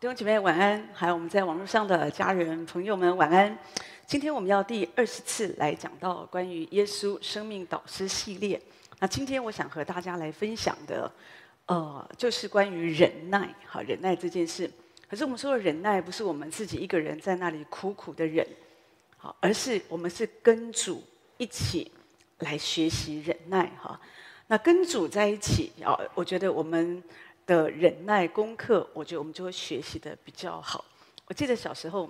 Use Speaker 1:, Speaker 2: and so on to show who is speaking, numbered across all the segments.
Speaker 1: 弟兄姐妹晚安，还有我们在网络上的家人朋友们晚安。今天我们要第二十次来讲到关于耶稣生命导师系列。那今天我想和大家来分享的，呃，就是关于忍耐，好，忍耐这件事。可是我们说的忍耐，不是我们自己一个人在那里苦苦的忍，好，而是我们是跟主一起来学习忍耐，哈。那跟主在一起啊，我觉得我们。的忍耐功课，我觉得我们就会学习得比较好。我记得小时候，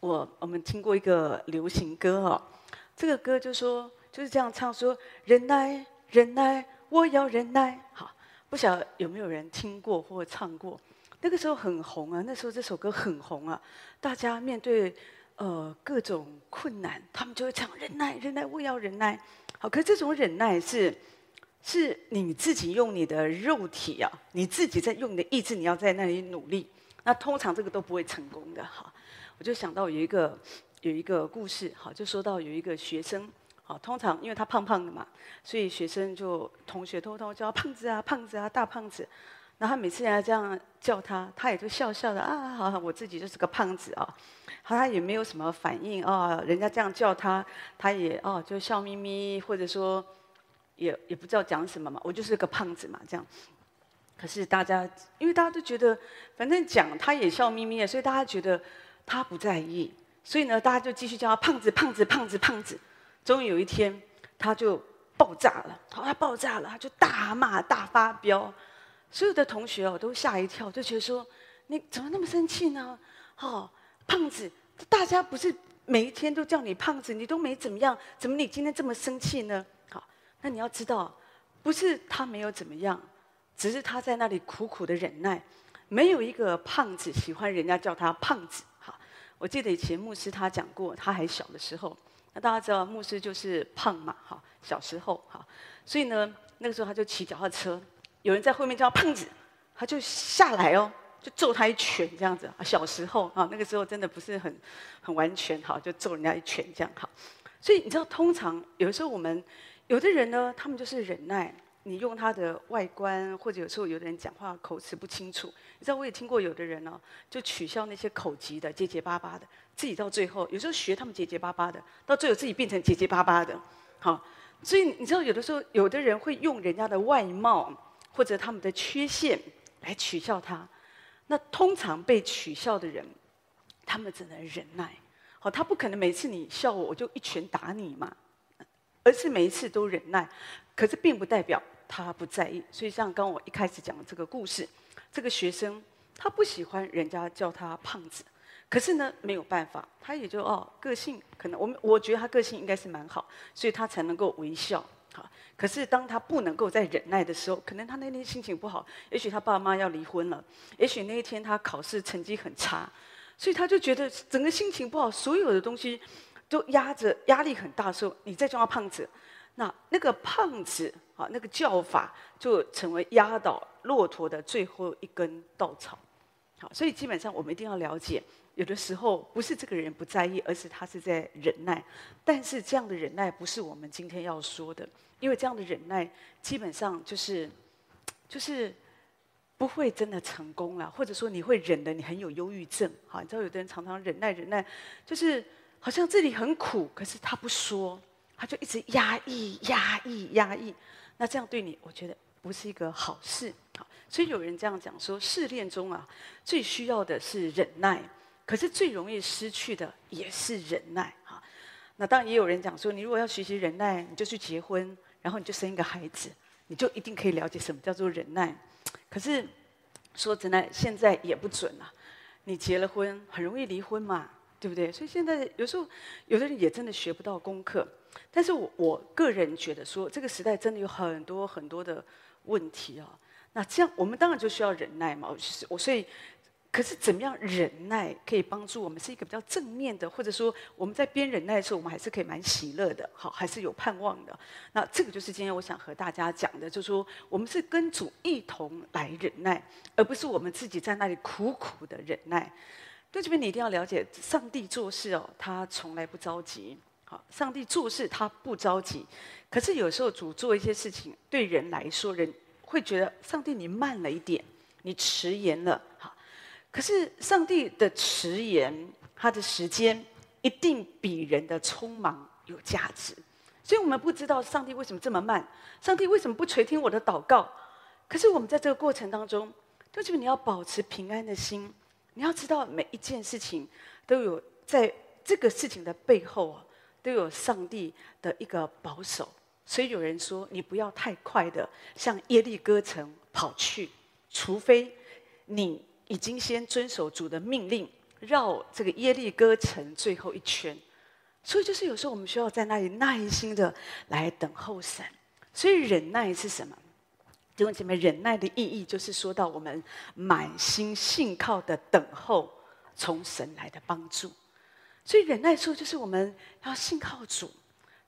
Speaker 1: 我我们听过一个流行歌哦，这个歌就说就是这样唱说：忍耐，忍耐，我要忍耐。好，不晓得有没有人听过或唱过？那个时候很红啊，那时候这首歌很红啊。大家面对呃各种困难，他们就会唱忍耐，忍耐，我要忍耐。好，可是这种忍耐是。是你自己用你的肉体啊，你自己在用你的意志，你要在那里努力。那通常这个都不会成功的哈。我就想到有一个有一个故事，哈，就说到有一个学生，好，通常因为他胖胖的嘛，所以学生就同学偷偷叫胖子啊，胖子啊，大胖子。然后他每次人家这样叫他，他也就笑笑的啊，好，我自己就是个胖子啊。好，他也没有什么反应啊，人家这样叫他，他也哦就笑眯眯，或者说。也也不知道讲什么嘛，我就是个胖子嘛，这样。可是大家，因为大家都觉得，反正讲他也笑眯眯的，所以大家觉得他不在意，所以呢，大家就继续叫他胖子、胖子、胖子、胖子。终于有一天，他就爆炸了，他爆炸了，他就大骂、大发飙，所有的同学哦都吓一跳，就觉得说，你怎么那么生气呢？哦，胖子，大家不是每一天都叫你胖子，你都没怎么样，怎么你今天这么生气呢？那你要知道，不是他没有怎么样，只是他在那里苦苦的忍耐。没有一个胖子喜欢人家叫他胖子。哈，我记得以前牧师他讲过，他还小的时候，那大家知道牧师就是胖嘛，哈，小时候哈，所以呢，那个时候他就骑脚踏车，有人在后面叫胖子，他就下来哦，就揍他一拳这样子。啊，小时候啊，那个时候真的不是很很完全哈，就揍人家一拳这样哈。所以你知道，通常有的时候我们。有的人呢，他们就是忍耐。你用他的外观，或者有时候有的人讲话口齿不清楚。你知道，我也听过有的人呢，就取笑那些口疾的、结结巴巴的，自己到最后有时候学他们结结巴巴的，到最后自己变成结结巴巴的。好，所以你知道，有的时候有的人会用人家的外貌或者他们的缺陷来取笑他。那通常被取笑的人，他们只能忍耐。好，他不可能每次你笑我，我就一拳打你嘛。而是每一次都忍耐，可是并不代表他不在意。所以像刚我一开始讲的这个故事，这个学生他不喜欢人家叫他胖子，可是呢没有办法，他也就哦个性可能我们我觉得他个性应该是蛮好，所以他才能够微笑。好，可是当他不能够再忍耐的时候，可能他那天心情不好，也许他爸妈要离婚了，也许那一天他考试成绩很差，所以他就觉得整个心情不好，所有的东西。就压着压力很大的时候，你再叫他胖子，那那个胖子啊，那个叫法就成为压倒骆驼的最后一根稻草。好，所以基本上我们一定要了解，有的时候不是这个人不在意，而是他是在忍耐。但是这样的忍耐不是我们今天要说的，因为这样的忍耐基本上就是就是不会真的成功了，或者说你会忍得你很有忧郁症。好，你知道有的人常常忍耐忍耐，就是。好像这里很苦，可是他不说，他就一直压抑、压抑、压抑。那这样对你，我觉得不是一个好事。好，所以有人这样讲说，试炼中啊，最需要的是忍耐，可是最容易失去的也是忍耐。哈，那当然也有人讲说，你如果要学习忍耐，你就去结婚，然后你就生一个孩子，你就一定可以了解什么叫做忍耐。可是说真的，现在也不准啊。你结了婚，很容易离婚嘛。对不对？所以现在有时候有的人也真的学不到功课，但是我我个人觉得说，这个时代真的有很多很多的问题啊。那这样我们当然就需要忍耐嘛。就是我所以，可是怎么样忍耐可以帮助我们是一个比较正面的，或者说我们在边忍耐的时候，我们还是可以蛮喜乐的，好，还是有盼望的。那这个就是今天我想和大家讲的，就是说我们是跟主一同来忍耐，而不是我们自己在那里苦苦的忍耐。在这边，你一定要了解，上帝做事哦，他从来不着急。好，上帝做事他不着急，可是有时候主做一些事情，对人来说，人会觉得上帝你慢了一点，你迟延了。好，可是上帝的迟延，他的时间一定比人的匆忙有价值。所以我们不知道上帝为什么这么慢，上帝为什么不垂听我的祷告？可是我们在这个过程当中，就是你要保持平安的心，你要知道每一件事情都有在这个事情的背后啊，都有上帝的一个保守。所以有人说，你不要太快的向耶利哥城跑去，除非你已经先遵守主的命令，绕这个耶利哥城最后一圈。所以就是有时候我们需要在那里耐心的来等候神。所以忍耐是什么？弟兄姐妹，忍耐的意义就是说到我们满心信靠的等候从神来的帮助。所以忍耐处就是我们要信靠主，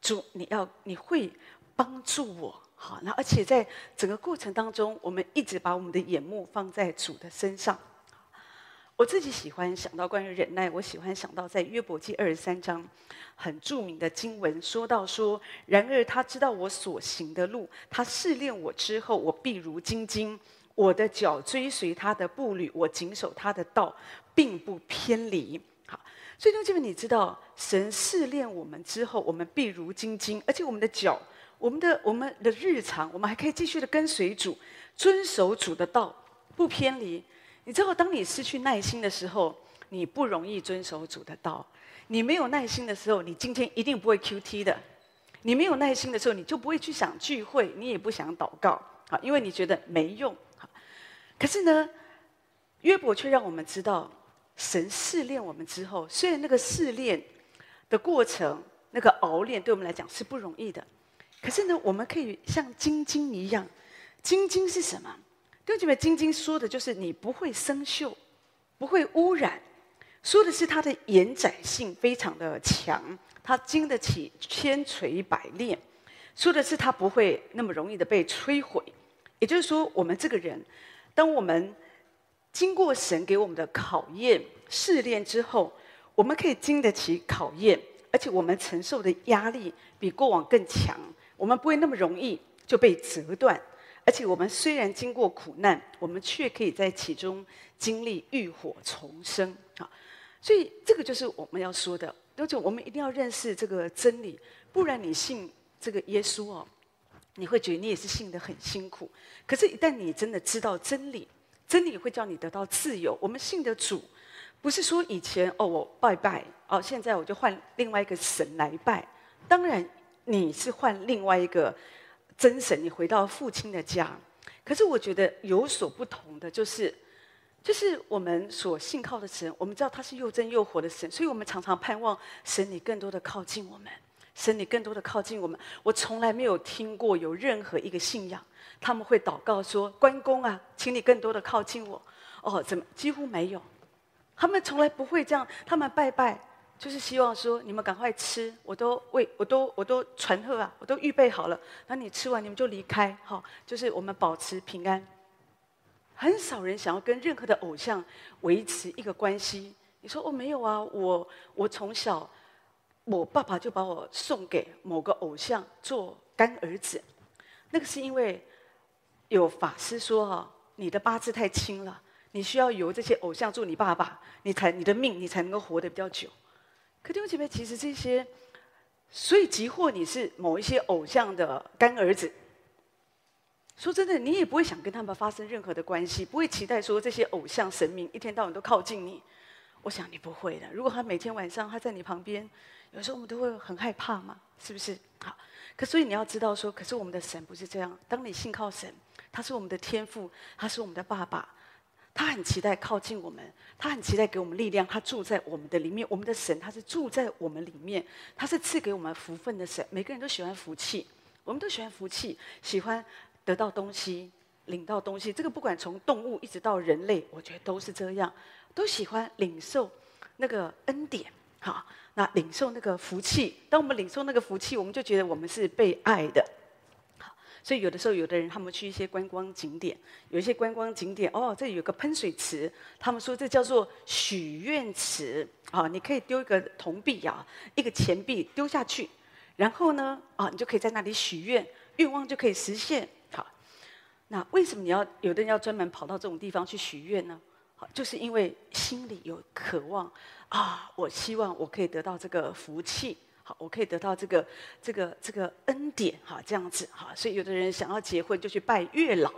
Speaker 1: 主你要你会帮助我，好，那而且在整个过程当中，我们一直把我们的眼目放在主的身上。我自己喜欢想到关于忍耐，我喜欢想到在约伯记二十三章很著名的经文，说到说，然而他知道我所行的路，他试炼我之后，我必如精金，我的脚追随他的步履，我谨守他的道，并不偏离。好，所以同学们，你知道神试炼我们之后，我们必如精金，而且我们的脚，我们的我们的日常，我们还可以继续的跟随主，遵守主的道，不偏离。你知道，当你失去耐心的时候，你不容易遵守主的道。你没有耐心的时候，你今天一定不会 QT 的。你没有耐心的时候，你就不会去想聚会，你也不想祷告，啊，因为你觉得没用。可是呢，约伯却让我们知道，神试炼我们之后，虽然那个试炼的过程，那个熬炼对我们来讲是不容易的，可是呢，我们可以像晶晶一样。晶晶是什么？弟兄姐妹，精金说的就是你不会生锈，不会污染，说的是它的延展性非常的强，它经得起千锤百炼，说的是它不会那么容易的被摧毁。也就是说，我们这个人，当我们经过神给我们的考验、试炼之后，我们可以经得起考验，而且我们承受的压力比过往更强，我们不会那么容易就被折断。而且我们虽然经过苦难，我们却可以在其中经历浴火重生啊！所以这个就是我们要说的，而且我们一定要认识这个真理，不然你信这个耶稣哦，你会觉得你也是信得很辛苦。可是，一旦你真的知道真理，真理会叫你得到自由。我们信的主，不是说以前哦我拜拜哦，现在我就换另外一个神来拜。当然，你是换另外一个。真神，你回到父亲的家，可是我觉得有所不同的就是，就是我们所信靠的神，我们知道他是又真又活的神，所以我们常常盼望神你更多的靠近我们，神你更多的靠近我们。我从来没有听过有任何一个信仰，他们会祷告说：“关公啊，请你更多的靠近我。”哦，怎么几乎没有？他们从来不会这样，他们拜拜。就是希望说你们赶快吃，我都为我都我都传贺啊，我都预备好了。那你吃完你们就离开，好，就是我们保持平安。很少人想要跟任何的偶像维持一个关系。你说哦，没有啊，我我从小我爸爸就把我送给某个偶像做干儿子，那个是因为有法师说哈，你的八字太轻了，你需要由这些偶像做你爸爸，你才你的命你才能够活得比较久。可弟兄姐妹，其实这些，所以即或你是某一些偶像的干儿子，说真的，你也不会想跟他们发生任何的关系，不会期待说这些偶像神明一天到晚都靠近你。我想你不会的。如果他每天晚上他在你旁边，有时候我们都会很害怕嘛，是不是？好，可所以你要知道说，可是我们的神不是这样。当你信靠神，他是我们的天父，他是我们的爸爸。他很期待靠近我们，他很期待给我们力量，他住在我们的里面。我们的神，他是住在我们里面，他是赐给我们福分的神。每个人都喜欢福气，我们都喜欢福气，喜欢得到东西，领到东西。这个不管从动物一直到人类，我觉得都是这样，都喜欢领受那个恩典。好，那领受那个福气，当我们领受那个福气，我们就觉得我们是被爱的。所以有的时候，有的人他们去一些观光景点，有一些观光景点哦，这里有个喷水池，他们说这叫做许愿池啊，你可以丢一个铜币啊，一个钱币丢下去，然后呢啊，你就可以在那里许愿，愿望就可以实现。好，那为什么你要有的人要专门跑到这种地方去许愿呢？就是因为心里有渴望啊，我希望我可以得到这个福气，好，我可以得到这个这个这个恩典，哈，这样子，哈，所以有的人想要结婚就去拜月老，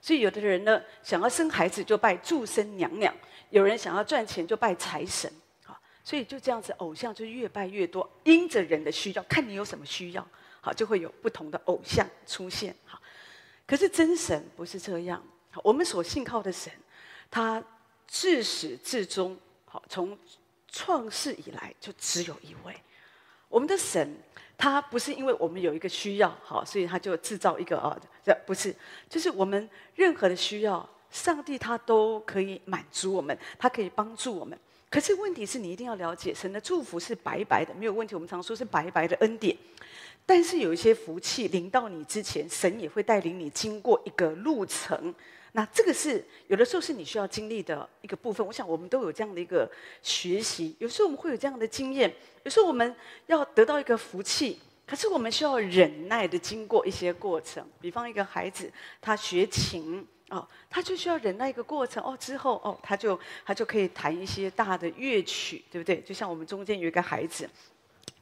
Speaker 1: 所以有的人呢想要生孩子就拜祝生娘娘，有人想要赚钱就拜财神，哈，所以就这样子，偶像就越拜越多，因着人的需要，看你有什么需要，好，就会有不同的偶像出现，好，可是真神不是这样，好，我们所信靠的神，他。自始至终，好，从创世以来就只有一位。我们的神，他不是因为我们有一个需要，好，所以他就制造一个啊，这不是，就是我们任何的需要，上帝他都可以满足我们，他可以帮助我们。可是问题是你一定要了解，神的祝福是白白的，没有问题。我们常说是白白的恩典，但是有一些福气临到你之前，神也会带领你经过一个路程。那这个是有的时候是你需要经历的一个部分。我想我们都有这样的一个学习。有时候我们会有这样的经验，有时候我们要得到一个福气，可是我们需要忍耐的经过一些过程。比方一个孩子，他学琴哦，他就需要忍耐一个过程哦，之后哦，他就他就可以弹一些大的乐曲，对不对？就像我们中间有一个孩子。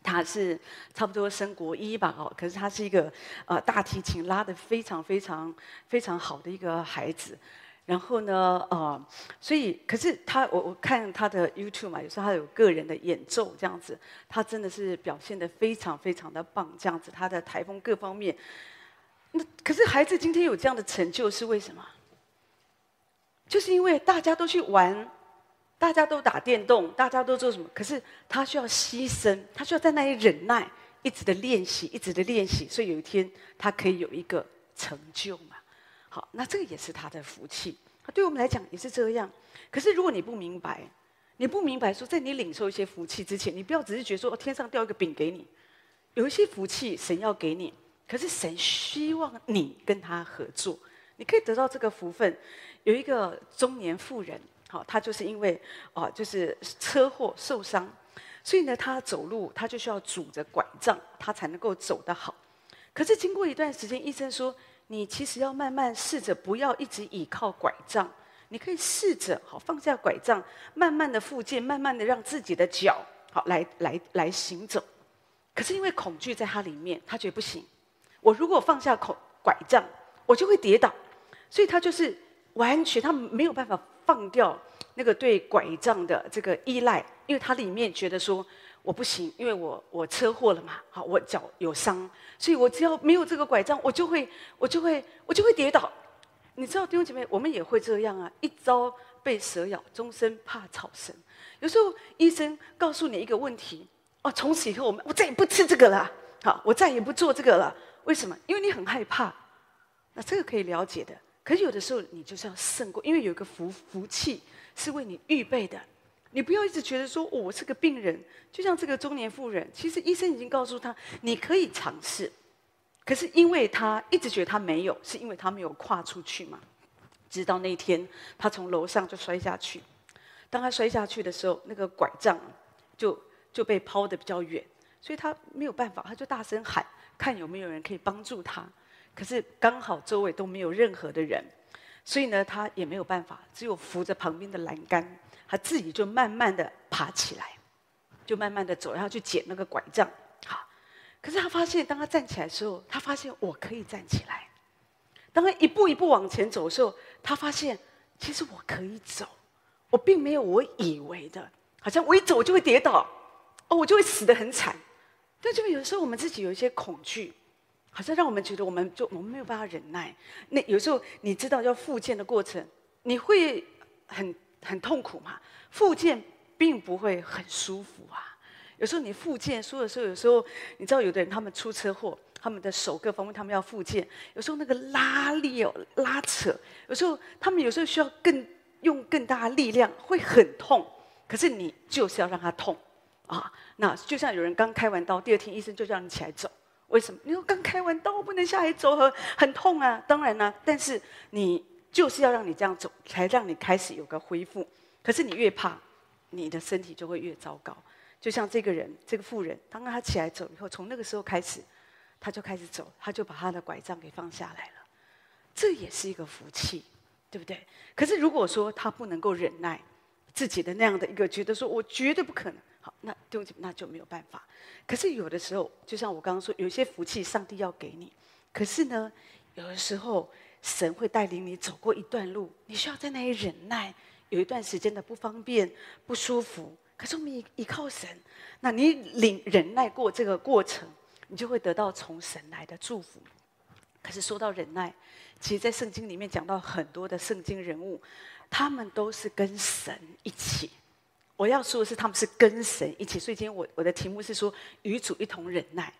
Speaker 1: 他是差不多升国一吧，哦，可是他是一个呃大提琴拉的非常非常非常好的一个孩子，然后呢，呃，所以可是他我我看他的 YouTube 嘛，有时候他有个人的演奏这样子，他真的是表现的非常非常的棒，这样子他的台风各方面，那可是孩子今天有这样的成就是为什么？就是因为大家都去玩。大家都打电动，大家都做什么？可是他需要牺牲，他需要在那里忍耐，一直的练习，一直的练习，所以有一天他可以有一个成就嘛。好，那这个也是他的福气。对我们来讲也是这样。可是如果你不明白，你不明白说，在你领受一些福气之前，你不要只是觉得说，哦，天上掉一个饼给你。有一些福气神要给你，可是神希望你跟他合作，你可以得到这个福分。有一个中年妇人。好，他就是因为哦，就是车祸受伤，所以呢，他走路他就需要拄着拐杖，他才能够走得好。可是经过一段时间，医生说，你其实要慢慢试着不要一直倚靠拐杖，你可以试着好放下拐杖，慢慢的复健，慢慢的让自己的脚好来来来行走。可是因为恐惧在他里面，他觉得不行。我如果放下口拐杖，我就会跌倒，所以他就是完全他没有办法。放掉那个对拐杖的这个依赖，因为他里面觉得说我不行，因为我我车祸了嘛，好，我脚有伤，所以我只要没有这个拐杖，我就会我就会我就会跌倒。你知道弟兄姐妹，我们也会这样啊，一朝被蛇咬，终身怕草绳。有时候医生告诉你一个问题，哦，从此以后我们我再也不吃这个了，好，我再也不做这个了。为什么？因为你很害怕。那这个可以了解的。可是有的时候你就是要胜过，因为有一个福福气是为你预备的。你不要一直觉得说，我是个病人，就像这个中年妇人，其实医生已经告诉他你可以尝试，可是因为他一直觉得他没有，是因为他没有跨出去嘛。直到那天，他从楼上就摔下去。当他摔下去的时候，那个拐杖就就被抛得比较远，所以他没有办法，他就大声喊，看有没有人可以帮助他。可是刚好周围都没有任何的人，所以呢，他也没有办法，只有扶着旁边的栏杆，他自己就慢慢的爬起来，就慢慢的走，然后去捡那个拐杖。好，可是他发现，当他站起来的时候，他发现我可以站起来。当他一步一步往前走的时候，他发现其实我可以走，我并没有我以为的，好像我一走我就会跌倒，哦，我就会死得很惨。但就有时候我们自己有一些恐惧。好像让我们觉得，我们就我们没有办法忍耐。那有时候你知道要复健的过程，你会很很痛苦嘛？复健并不会很舒服啊。有时候你复健说的时候，有时候你知道，有的人他们出车祸，他们的手各方面他们要复健，有时候那个拉力哦拉扯，有时候他们有时候需要更用更大的力量，会很痛。可是你就是要让他痛啊。那就像有人刚开完刀，第二天医生就叫你起来走。为什么？你说刚开完刀不能下来走，很很痛啊！当然啦、但是你就是要让你这样走，才让你开始有个恢复。可是你越怕，你的身体就会越糟糕。就像这个人，这个妇人，当他起来走以后，从那个时候开始，他就开始走，他就把他的拐杖给放下来了。这也是一个福气。对不对？可是如果说他不能够忍耐自己的那样的一个觉得说，我绝对不可能，好，那对不起，那就没有办法。可是有的时候，就像我刚刚说，有些福气上帝要给你，可是呢，有的时候神会带领你走过一段路，你需要在那里忍耐，有一段时间的不方便、不舒服。可是我们依依靠神，那你领忍耐过这个过程，你就会得到从神来的祝福。可是说到忍耐，其实，在圣经里面讲到很多的圣经人物，他们都是跟神一起。我要说的是，他们是跟神一起。所以今天我我的题目是说，与主一同忍耐，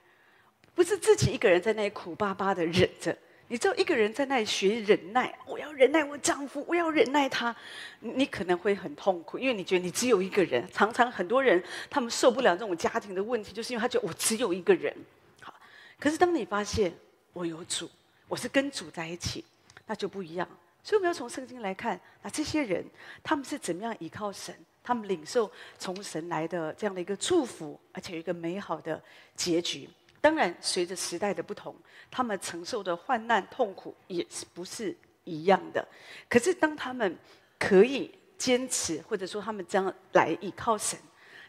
Speaker 1: 不是自己一个人在那里苦巴巴的忍着。你知道，一个人在那里学忍耐，我要忍耐我丈夫，我要忍耐他，你可能会很痛苦，因为你觉得你只有一个人。常常很多人他们受不了这种家庭的问题，就是因为他觉得我只有一个人。好，可是当你发现我有主，我是跟主在一起，那就不一样。所以我们要从圣经来看，那这些人他们是怎么样依靠神，他们领受从神来的这样的一个祝福，而且有一个美好的结局。当然，随着时代的不同，他们承受的患难痛苦也是不是一样的。可是，当他们可以坚持，或者说他们将来依靠神，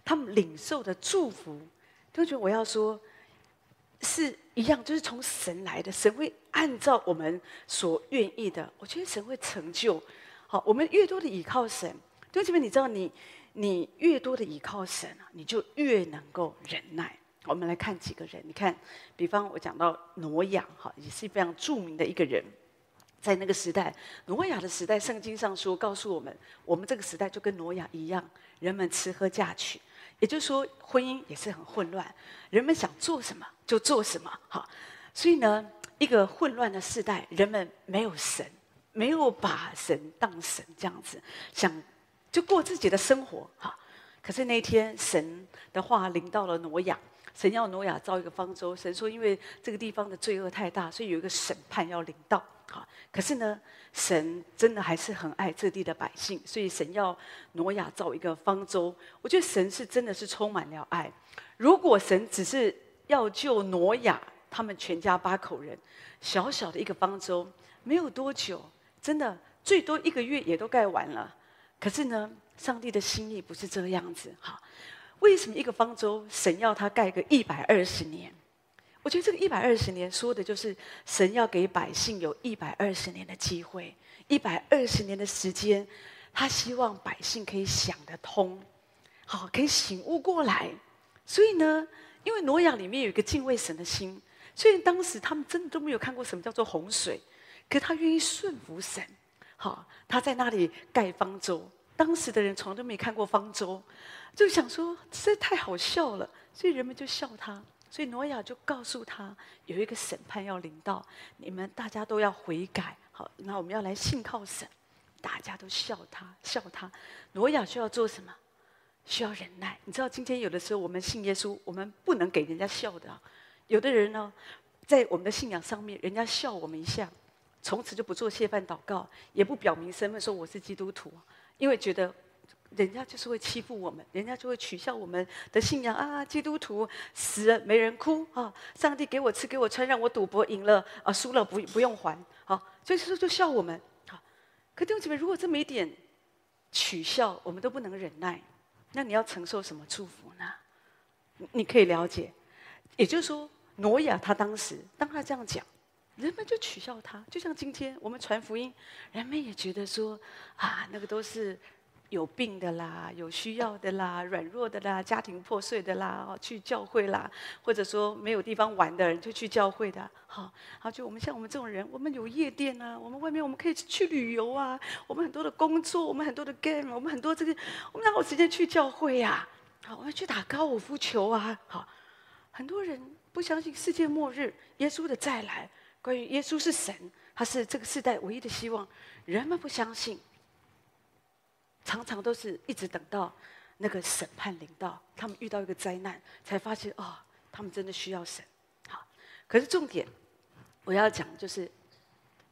Speaker 1: 他们领受的祝福，都觉得我要说是一样，就是从神来的。神会按照我们所愿意的，我觉得神会成就。好，我们越多的依靠神，弟兄姐妹，你知道你，你越多的依靠神啊，你就越能够忍耐。我们来看几个人，你看，比方我讲到挪亚，哈，也是非常著名的一个人，在那个时代，挪亚的时代，圣经上说告诉我们，我们这个时代就跟挪亚一样，人们吃喝嫁娶，也就是说，婚姻也是很混乱，人们想做什么就做什么，哈，所以呢，一个混乱的时代，人们没有神，没有把神当神，这样子想就过自己的生活，哈，可是那天神的话临到了挪亚。神要挪亚造一个方舟，神说因为这个地方的罪恶太大，所以有一个审判要临到。好，可是呢，神真的还是很爱这地的百姓，所以神要挪亚造一个方舟。我觉得神是真的是充满了爱。如果神只是要救挪亚他们全家八口人，小小的一个方舟，没有多久，真的最多一个月也都盖完了。可是呢，上帝的心意不是这个样子。好。为什么一个方舟，神要他盖个一百二十年？我觉得这个一百二十年说的就是神要给百姓有一百二十年的机会，一百二十年的时间，他希望百姓可以想得通，好，可以醒悟过来。所以呢，因为挪亚里面有一个敬畏神的心，虽然当时他们真的都没有看过什么叫做洪水，可他愿意顺服神，好，他在那里盖方舟。当时的人从来都没看过方舟。就想说，这太好笑了，所以人们就笑他。所以挪亚就告诉他，有一个审判要临到，你们大家都要悔改。好，那我们要来信靠神。大家都笑他，笑他。挪亚需要做什么？需要忍耐。你知道，今天有的时候我们信耶稣，我们不能给人家笑的。有的人呢，在我们的信仰上面，人家笑我们一下，从此就不做谢饭祷告，也不表明身份，说我是基督徒，因为觉得。人家就是会欺负我们，人家就会取笑我们的信仰啊！基督徒死了没人哭啊！上帝给我吃给我穿，让我赌博赢了啊，输了不不用还，好，所以说就笑我们。好，可弟兄姊妹，如果这么一点取笑，我们都不能忍耐，那你要承受什么祝福呢？你可以了解，也就是说，挪亚他当时当他这样讲，人们就取笑他，就像今天我们传福音，人们也觉得说啊，那个都是。有病的啦，有需要的啦，软弱的啦，家庭破碎的啦，哦去教会啦，或者说没有地方玩的人就去教会的，好，好，就我们像我们这种人，我们有夜店啊，我们外面我们可以去旅游啊，我们很多的工作，我们很多的 game，我们很多这个，我们哪有时间去教会呀？好，我们去打高尔夫球啊，好，很多人不相信世界末日，耶稣的再来，关于耶稣是神，他是这个世代唯一的希望，人们不相信。常常都是一直等到那个审判临到，他们遇到一个灾难，才发现哦，他们真的需要神。好，可是重点我要讲就是，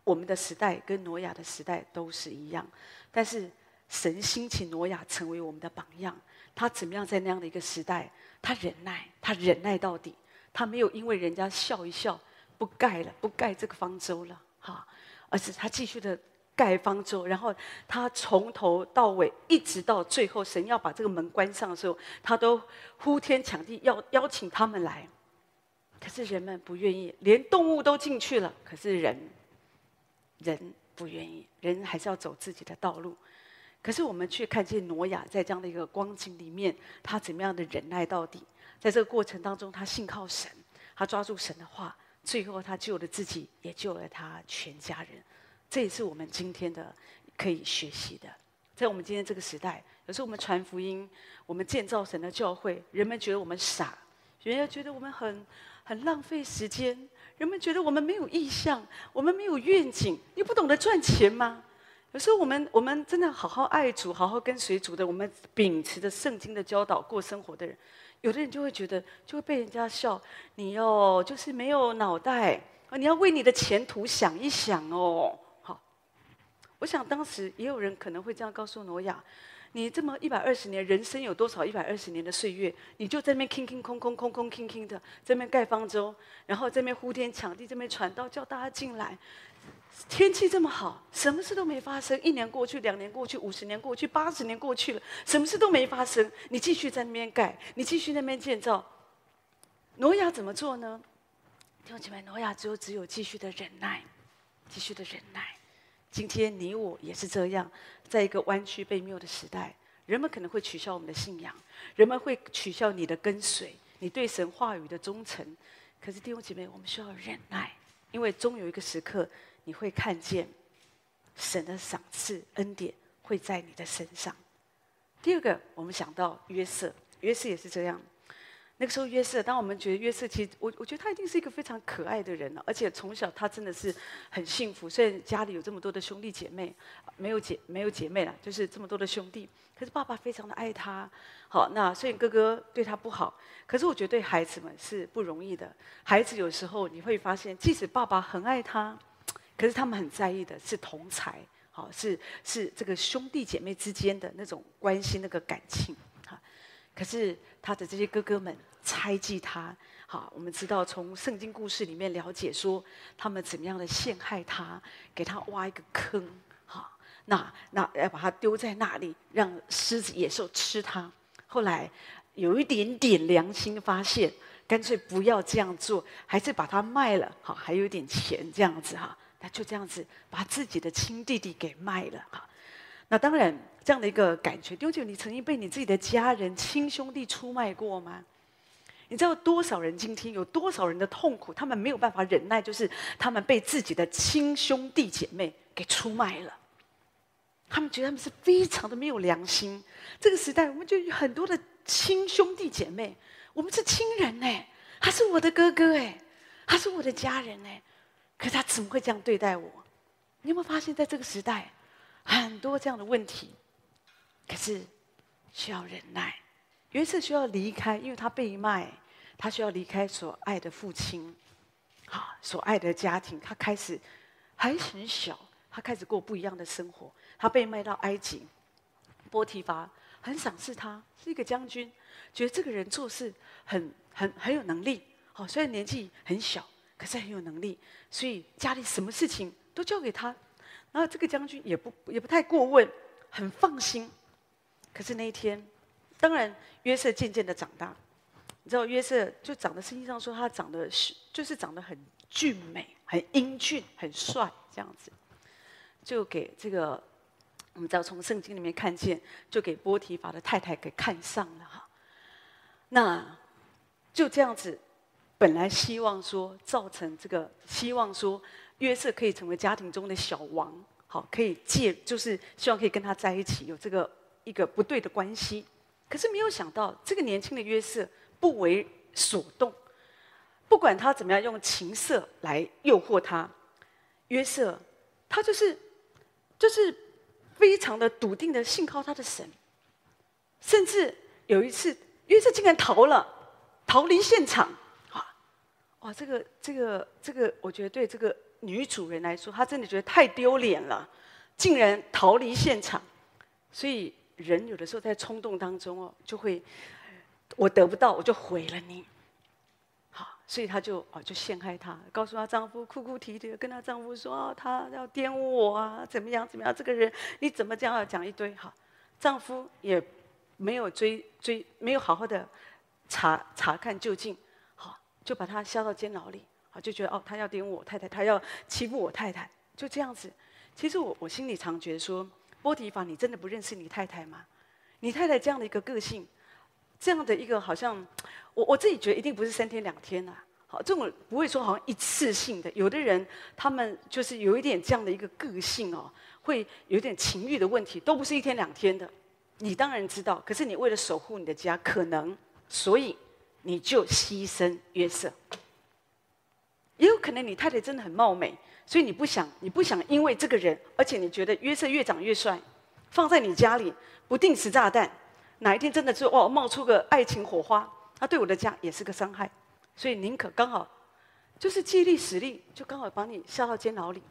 Speaker 1: 我们的时代跟挪亚的时代都是一样，但是神兴起挪亚成为我们的榜样。他怎么样在那样的一个时代，他忍耐，他忍耐到底，他没有因为人家笑一笑不盖了，不盖这个方舟了，哈，而是他继续的盖方舟，然后他从头到尾一直到最后，神要把这个门关上的时候，他都呼天抢地要邀请他们来。可是人们不愿意，连动物都进去了，可是人，人不愿意，人还是要走自己的道路。可是我们却看见挪亚在这样的一个光景里面，他怎么样的忍耐到底？在这个过程当中，他信靠神，他抓住神的话，最后他救了自己，也救了他全家人。这也是我们今天的可以学习的。在我们今天这个时代，有时候我们传福音，我们建造神的教会，人们觉得我们傻，人家觉得我们很很浪费时间，人们觉得我们没有意向，我们没有愿景。你不懂得赚钱吗？有时候我们我们真的好好爱主，好好跟随主的，我们秉持着圣经的教导过生活的人，有的人就会觉得，就会被人家笑你哦，就是没有脑袋啊！你要为你的前途想一想哦。好，我想当时也有人可能会这样告诉挪亚：你这么一百二十年，人生有多少一百二十年的岁月？你就在那边空空空空空空空空的，在那边盖方舟，然后在那边呼天抢地，这边传道叫大家进来。天气这么好，什么事都没发生。一年过去，两年过去，五十年过去，八十年过去了，什么事都没发生。你继续在那边盖，你继续那边建造。挪亚怎么做呢？弟兄姐妹，挪亚只有只有继续的忍耐，继续的忍耐。今天你我也是这样，在一个弯曲悖谬的时代，人们可能会取笑我们的信仰，人们会取笑你的跟随，你对神话语的忠诚。可是弟兄姐妹，我们需要忍耐，因为终有一个时刻。你会看见神的赏赐恩典会在你的身上。第二个，我们想到约瑟，约瑟也是这样。那个时候约瑟，当我们觉得约瑟，其实我我觉得他一定是一个非常可爱的人了，而且从小他真的是很幸福。虽然家里有这么多的兄弟姐妹，没有姐没有姐妹了，就是这么多的兄弟，可是爸爸非常的爱他。好，那虽然哥哥对他不好，可是我觉得对孩子们是不容易的。孩子有时候你会发现，即使爸爸很爱他。可是他们很在意的是同才，好，是是这个兄弟姐妹之间的那种关心，那个感情，哈。可是他的这些哥哥们猜忌他，好，我们知道从圣经故事里面了解说，他们怎么样的陷害他，给他挖一个坑，哈，那那要把他丢在那里，让狮子野兽吃他。后来有一点点良心发现，干脆不要这样做，还是把它卖了，好，还有点钱这样子哈。他就这样子把自己的亲弟弟给卖了哈，那当然这样的一个感觉，丢九，你曾经被你自己的家人、亲兄弟出卖过吗？你知道多少人今天有多少人的痛苦，他们没有办法忍耐，就是他们被自己的亲兄弟姐妹给出卖了。他们觉得他们是非常的没有良心。这个时代，我们就有很多的亲兄弟姐妹，我们是亲人哎，他是我的哥哥哎，他是我的家人哎。可他怎么会这样对待我？你有没有发现，在这个时代，很多这样的问题，可是需要忍耐。约瑟需要离开，因为他被卖，他需要离开所爱的父亲，好，所爱的家庭。他开始还很小，他开始过不一样的生活。他被卖到埃及，波提乏很赏识他，是一个将军，觉得这个人做事很很很有能力。好，虽然年纪很小。可是很有能力，所以家里什么事情都交给他，然后这个将军也不也不太过问，很放心。可是那一天，当然约瑟渐渐的长大，你知道约瑟就长得圣经上说他长得是就是长得很俊美、很英俊、很帅这样子，就给这个我们知道从圣经里面看见，就给波提乏的太太给看上了哈。那就这样子。本来希望说造成这个希望说约瑟可以成为家庭中的小王，好，可以借就是希望可以跟他在一起有这个一个不对的关系，可是没有想到这个年轻的约瑟不为所动，不管他怎么样用情色来诱惑他，约瑟他就是就是非常的笃定的信靠他的神，甚至有一次约瑟竟然逃了，逃离现场。哇，这个这个这个，我觉得对这个女主人来说，她真的觉得太丢脸了，竟然逃离现场。所以人有的时候在冲动当中哦，就会我得不到，我就毁了你。好，所以她就哦就陷害他，告诉她丈夫哭哭啼啼的跟她丈夫说，哦，他要玷污我啊，怎么样怎么样，这个人你怎么这样讲一堆哈？丈夫也没有追追，没有好好的查查看究竟，就把他下到监牢里，好就觉得哦他要玷污我太太，他要欺负我太太，就这样子。其实我我心里常觉得说，波提法，你真的不认识你太太吗？你太太这样的一个个性，这样的一个好像，我我自己觉得一定不是三天两天呐、啊。好，这种不会说好像一次性的。有的人他们就是有一点这样的一个个性哦，会有点情欲的问题，都不是一天两天的。你当然知道，可是你为了守护你的家，可能所以你就牺牲约瑟。也有可能你太太真的很貌美。所以你不想，你不想因为这个人，而且你觉得约瑟越长越帅，放在你家里不定时炸弹，哪一天真的是哦冒出个爱情火花，他对我的家也是个伤害，所以宁可刚好就是借力使力，就刚好把你下到监牢里。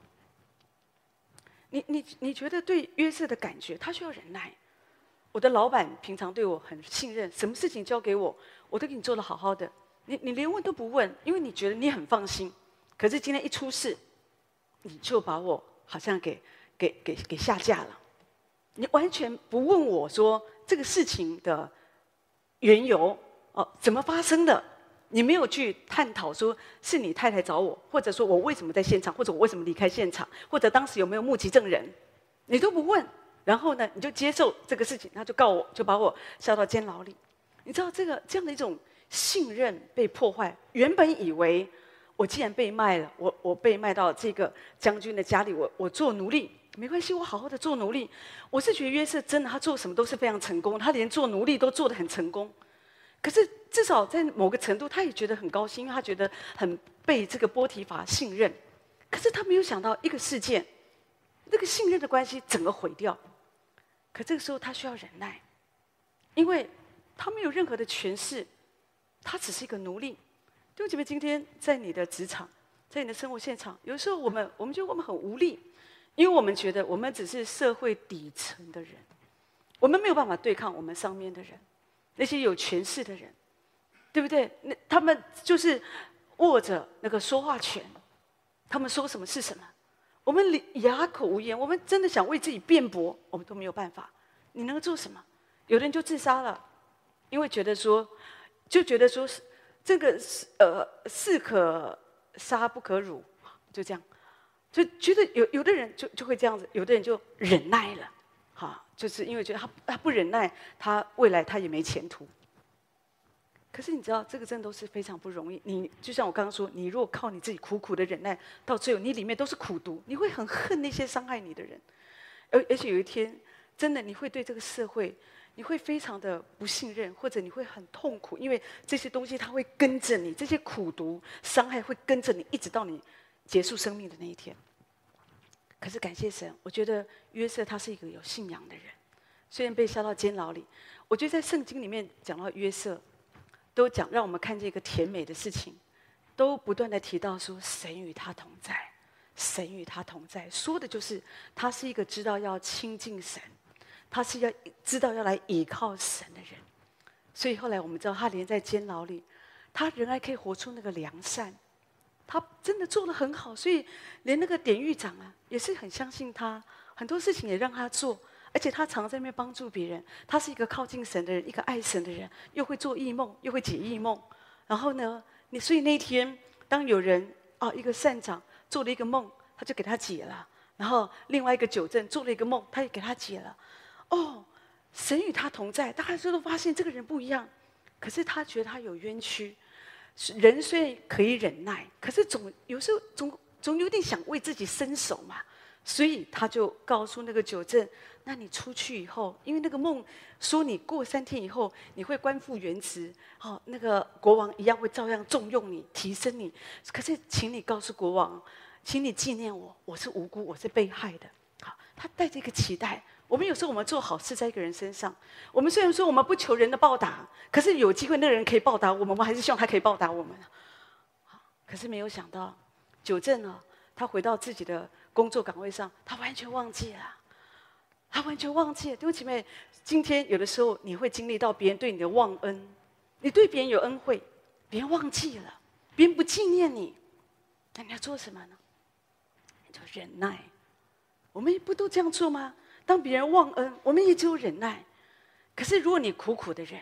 Speaker 1: 你你你觉得对约瑟的感觉，他需要忍耐。我的老板平常对我很信任，什么事情交给我，我都给你做得好好的，你你连问都不问，因为你觉得你很放心。可是今天一出事。你就把我好像给给给给下架了，你完全不问我说这个事情的缘由哦，怎么发生的？你没有去探讨说是你太太找我，或者说我为什么在现场，或者我为什么离开现场，或者当时有没有目击证人，你都不问。然后呢，你就接受这个事情，他就告我，就把我下到监牢里。你知道这个这样的一种信任被破坏，原本以为。我既然被卖了，我我被卖到这个将军的家里，我我做奴隶没关系，我好好的做奴隶。我是觉得约瑟真的，他做什么都是非常成功，他连做奴隶都做得很成功。可是至少在某个程度，他也觉得很高兴，因为他觉得很被这个波提乏信任。可是他没有想到一个事件，那个信任的关系整个毁掉。可这个时候他需要忍耐，因为他没有任何的权势，他只是一个奴隶。弟兄姐妹，今天在你的职场，在你的生活现场，有时候我们我们觉得我们很无力，因为我们觉得我们只是社会底层的人，我们没有办法对抗我们上面的人，那些有权势的人，对不对？那他们就是握着那个说话权，他们说什么是什么，我们哑口无言，我们真的想为自己辩驳，我们都没有办法。你能够做什么？有的人就自杀了，因为觉得说，就觉得说是。这个是呃，士可杀不可辱，就这样，就觉得有有的人就就会这样子，有的人就忍耐了，哈，就是因为觉得他他不忍耐，他未来他也没前途。可是你知道，这个真的都是非常不容易。你就像我刚刚说，你如果靠你自己苦苦的忍耐，到最后你里面都是苦毒，你会很恨那些伤害你的人，而而且有一天，真的你会对这个社会。你会非常的不信任，或者你会很痛苦，因为这些东西它会跟着你，这些苦毒伤害会跟着你，一直到你结束生命的那一天。可是感谢神，我觉得约瑟他是一个有信仰的人，虽然被下到监牢里，我觉得在圣经里面讲到约瑟，都讲让我们看见一个甜美的事情，都不断的提到说神与他同在，神与他同在，说的就是他是一个知道要亲近神。他是要知道要来倚靠神的人，所以后来我们知道，他连在监牢里，他仍然可以活出那个良善，他真的做得很好，所以连那个典狱长啊，也是很相信他，很多事情也让他做，而且他常在那边帮助别人。他是一个靠近神的人，一个爱神的人，又会做异梦，又会解异梦。然后呢，你所以那天当有人啊，一个善长做了一个梦，他就给他解了；然后另外一个酒正做了一个梦，他也给他解了。哦，神与他同在，大家都发现这个人不一样，可是他觉得他有冤屈。人虽然可以忍耐，可是总有时候总总有点想为自己伸手嘛，所以他就告诉那个九正：“那你出去以后，因为那个梦说你过三天以后你会官复原职，哦，那个国王一样会照样重用你，提升你。可是，请你告诉国王，请你纪念我，我是无辜，我是被害的。好，他带着一个期待。”我们有时候我们做好事在一个人身上，我们虽然说我们不求人的报答，可是有机会那个人可以报答我们，我们还是希望他可以报答我们。可是没有想到，九正呢，他回到自己的工作岗位上，他完全忘记了，他完全忘记了。对不起妹，今天有的时候你会经历到别人对你的忘恩，你对别人有恩惠，别人忘记了，别人不纪念你，那你要做什么呢？就忍耐。我们不都这样做吗？当别人忘恩，我们也只有忍耐。可是如果你苦苦的忍，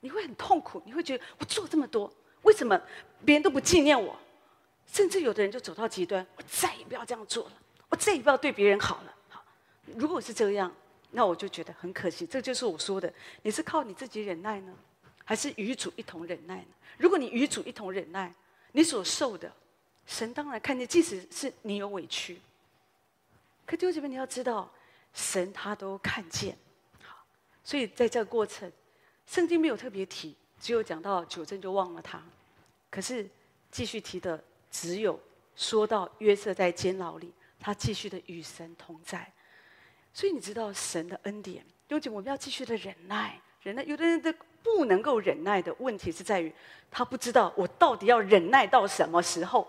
Speaker 1: 你会很痛苦，你会觉得我做这么多，为什么别人都不纪念我？甚至有的人就走到极端，我再也不要这样做了，我再也不要对别人好了。好，如果是这样，那我就觉得很可惜。这就是我说的，你是靠你自己忍耐呢，还是与主一同忍耐呢？如果你与主一同忍耐，你所受的，神当然看见，即使是你有委屈，可弟兄姐妹，你要知道，神他都看见。好，所以在这个过程，圣经没有特别提，只有讲到九正就忘了他，可是继续提的。只有说到约瑟在监牢里，他继续的与神同在，所以你知道神的恩典。尤其我们要继续的忍耐，忍耐。有的人的不能够忍耐的问题是在于，他不知道我到底要忍耐到什么时候。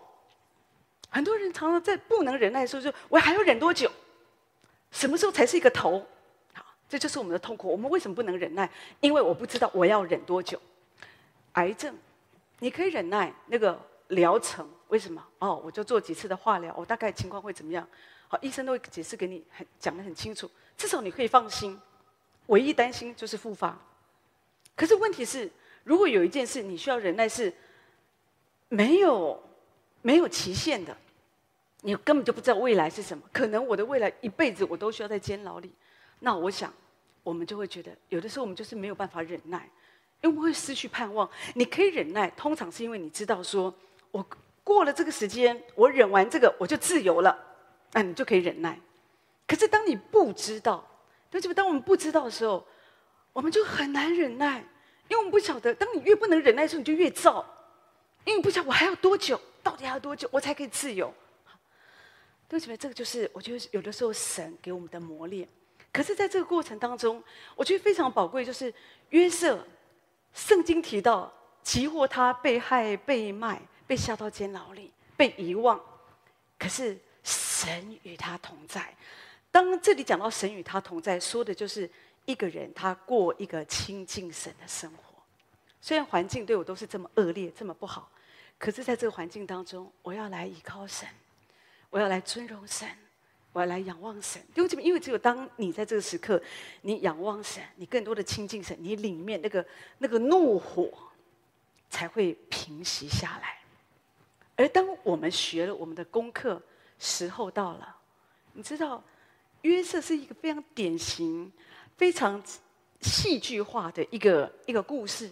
Speaker 1: 很多人常常在不能忍耐的时候，说我还要忍多久？什么时候才是一个头？好，这就是我们的痛苦。我们为什么不能忍耐？因为我不知道我要忍多久。癌症，你可以忍耐那个疗程。为什么？哦，我就做几次的化疗，我大概情况会怎么样？好，医生都会解释给你，很讲得很清楚，至少你可以放心。唯一担心就是复发。可是问题是，如果有一件事你需要忍耐，是没有没有期限的，你根本就不知道未来是什么。可能我的未来一辈子我都需要在监牢里，那我想，我们就会觉得，有的时候我们就是没有办法忍耐，因为我们会失去盼望。你可以忍耐，通常是因为你知道说，我。过了这个时间，我忍完这个，我就自由了，那你就可以忍耐。可是当你不知道，对不？当我们不知道的时候，我们就很难忍耐，因为我们不晓得。当你越不能忍耐的时候，你就越躁，因为你不晓得我还要多久，到底还要多久，我才可以自由？对不起，这个就是我觉得有的时候神给我们的磨练。可是在这个过程当中，我觉得非常宝贵，就是约瑟，圣经提到，其祸他被害被卖。被下到监牢里，被遗忘，可是神与他同在。当这里讲到神与他同在，说的就是一个人他过一个亲近神的生活。虽然环境对我都是这么恶劣、这么不好，可是在这个环境当中，我要来依靠神，我要来尊荣神，我要来仰望神。因为什么？因为只有当你在这个时刻，你仰望神，你更多的亲近神，你里面那个那个怒火才会平息下来。而当我们学了我们的功课，时候到了，你知道，约瑟是一个非常典型、非常戏剧化的一个一个故事，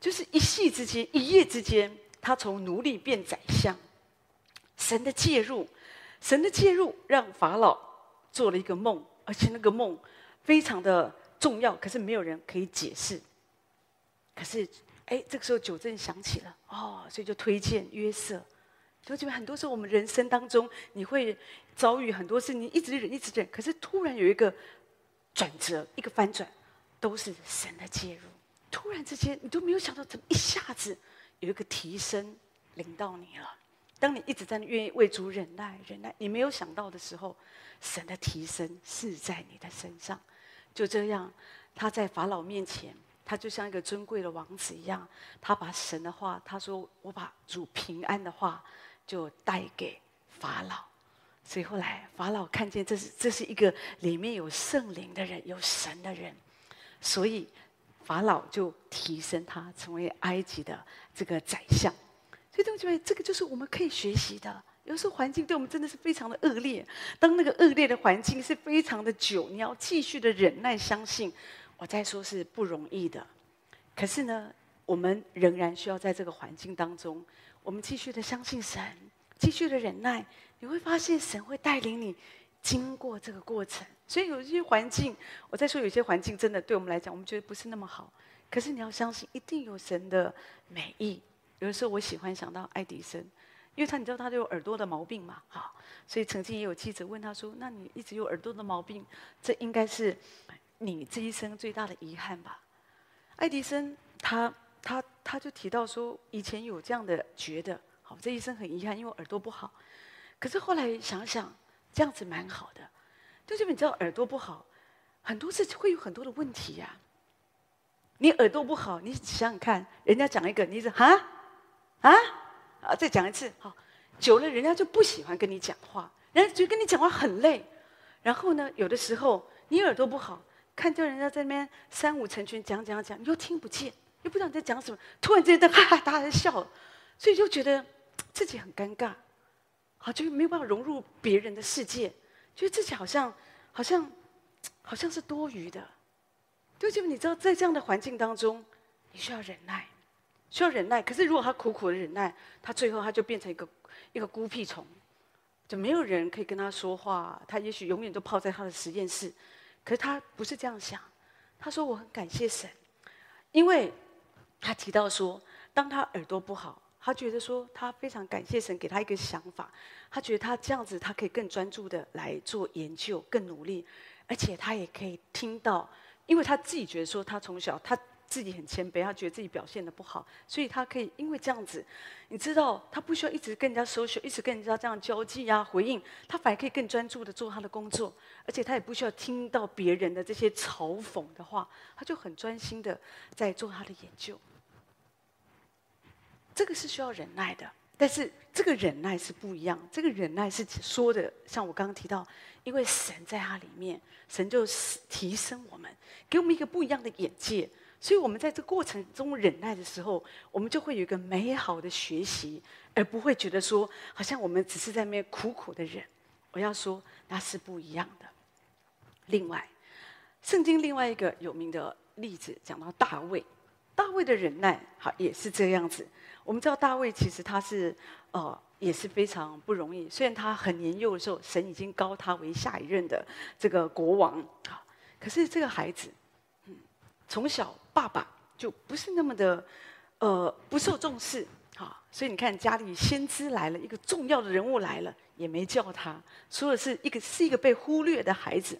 Speaker 1: 就是一夕之间、一夜之间，他从奴隶变宰相。神的介入，神的介入让法老做了一个梦，而且那个梦非常的重要，可是没有人可以解释。可是。哎，这个时候九正想起了哦，所以就推荐约瑟。就觉得很多时候我们人生当中，你会遭遇很多事，你一直忍，一直忍，可是突然有一个转折，一个翻转，都是神的介入。突然之间，你都没有想到，怎么一下子有一个提升临到你了？当你一直在愿意为主忍耐、忍耐，你没有想到的时候，神的提升是在你的身上。就这样，他在法老面前。他就像一个尊贵的王子一样，他把神的话，他说：“我把主平安的话，就带给法老。”所以后来法老看见这是这是一个里面有圣灵的人，有神的人，所以法老就提升他成为埃及的这个宰相。所以同学们，这个就是我们可以学习的。有时候环境对我们真的是非常的恶劣，当那个恶劣的环境是非常的久，你要继续的忍耐，相信。我再说是不容易的，可是呢，我们仍然需要在这个环境当中，我们继续的相信神，继续的忍耐。你会发现神会带领你经过这个过程。所以有一些环境，我再说有些环境真的对我们来讲，我们觉得不是那么好。可是你要相信，一定有神的美意。有的时候我喜欢想到爱迪生，因为他你知道他都有耳朵的毛病嘛，好，所以曾经也有记者问他说：“那你一直有耳朵的毛病，这应该是？”你这一生最大的遗憾吧？爱迪生他他他就提到说，以前有这样的觉得，好，这一生很遗憾，因为耳朵不好。可是后来想想，这样子蛮好的。就是你知道耳朵不好，很多事会有很多的问题呀、啊。你耳朵不好，你想想看，人家讲一个，你说哈啊啊！再讲一次，好，久了人家就不喜欢跟你讲话，人家觉得跟你讲话很累。然后呢，有的时候你耳朵不好，看见人家在那边三五成群讲讲讲，你又听不见，又不知道你在讲什么，突然之间哈哈大家在笑，所以就觉得自己很尴尬，好，就没有办法融入别人的世界，觉得自己好像好像好像是多余的。就就你知道，在这样的环境当中，你需要忍耐，需要忍耐。可是如果他苦苦的忍耐，他最后他就变成一个一个孤僻虫。就没有人可以跟他说话，他也许永远都泡在他的实验室。可是他不是这样想，他说：“我很感谢神，因为他提到说，当他耳朵不好，他觉得说他非常感谢神给他一个想法，他觉得他这样子他可以更专注的来做研究，更努力，而且他也可以听到，因为他自己觉得说他从小他。”自己很谦卑，他觉得自己表现得不好，所以他可以因为这样子，你知道，他不需要一直跟人家 social，一直跟人家这样交际啊、回应，他反而可以更专注的做他的工作，而且他也不需要听到别人的这些嘲讽的话，他就很专心的在做他的研究。这个是需要忍耐的，但是这个忍耐是不一样，这个忍耐是说的，像我刚刚提到，因为神在他里面，神就提升我们，给我们一个不一样的眼界。所以，我们在这过程中忍耐的时候，我们就会有一个美好的学习，而不会觉得说，好像我们只是在那边苦苦的忍。我要说，那是不一样的。另外，圣经另外一个有名的例子讲到大卫，大卫的忍耐，好也是这样子。我们知道大卫其实他是，呃，也是非常不容易。虽然他很年幼的时候，神已经高他为下一任的这个国王，好，可是这个孩子，嗯，从小。爸爸就不是那么的，呃，不受重视，哈，所以你看家里先知来了，一个重要的人物来了，也没叫他，说的是一个是一个被忽略的孩子，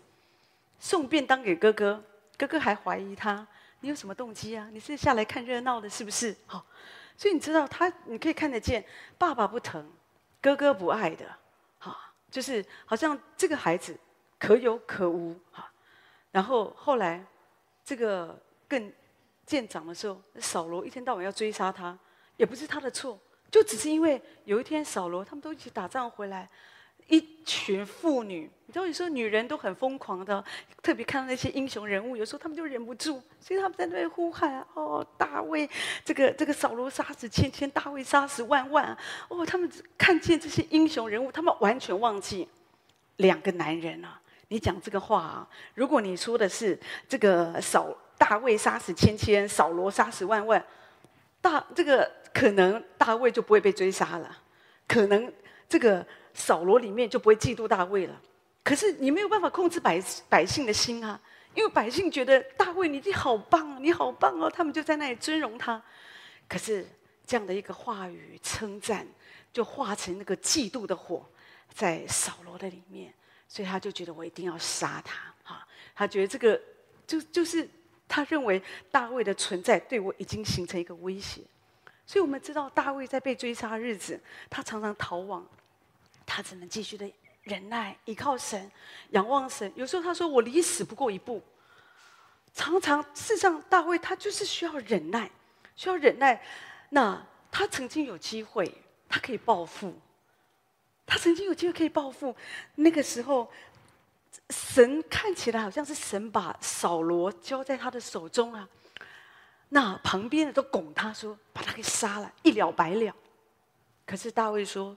Speaker 1: 送便当给哥哥，哥哥还怀疑他，你有什么动机啊？你是下来看热闹的，是不是？好，所以你知道他，你可以看得见，爸爸不疼，哥哥不爱的，好，就是好像这个孩子可有可无，哈，然后后来这个更。见长的时候，扫罗一天到晚要追杀他，也不是他的错，就只是因为有一天扫罗他们都一起打仗回来，一群妇女，你知道有时候女人都很疯狂的，特别看到那些英雄人物，有时候他们就忍不住，所以他们在那边呼喊：“哦，大卫，这个这个扫罗杀死千千，大卫杀死万万。”哦，他们看见这些英雄人物，他们完全忘记两个男人啊！你讲这个话啊，如果你说的是这个扫。大卫杀死千千，扫罗杀死万万，大这个可能大卫就不会被追杀了，可能这个扫罗里面就不会嫉妒大卫了。可是你没有办法控制百百姓的心啊，因为百姓觉得大卫你好棒，你好棒哦，他们就在那里尊荣他。可是这样的一个话语称赞，就化成那个嫉妒的火，在扫罗的里面，所以他就觉得我一定要杀他哈，他觉得这个就就是。他认为大卫的存在对我已经形成一个威胁，所以我们知道大卫在被追杀日子，他常常逃亡，他只能继续的忍耐，依靠神，仰望神。有时候他说：“我离死不过一步。”常常事实上，大卫他就是需要忍耐，需要忍耐。那他曾经有机会，他可以报复，他曾经有机会可以报复，那个时候。神看起来好像是神把扫罗交在他的手中啊，那旁边的都拱他说，把他给杀了，一了百了。可是大卫说：“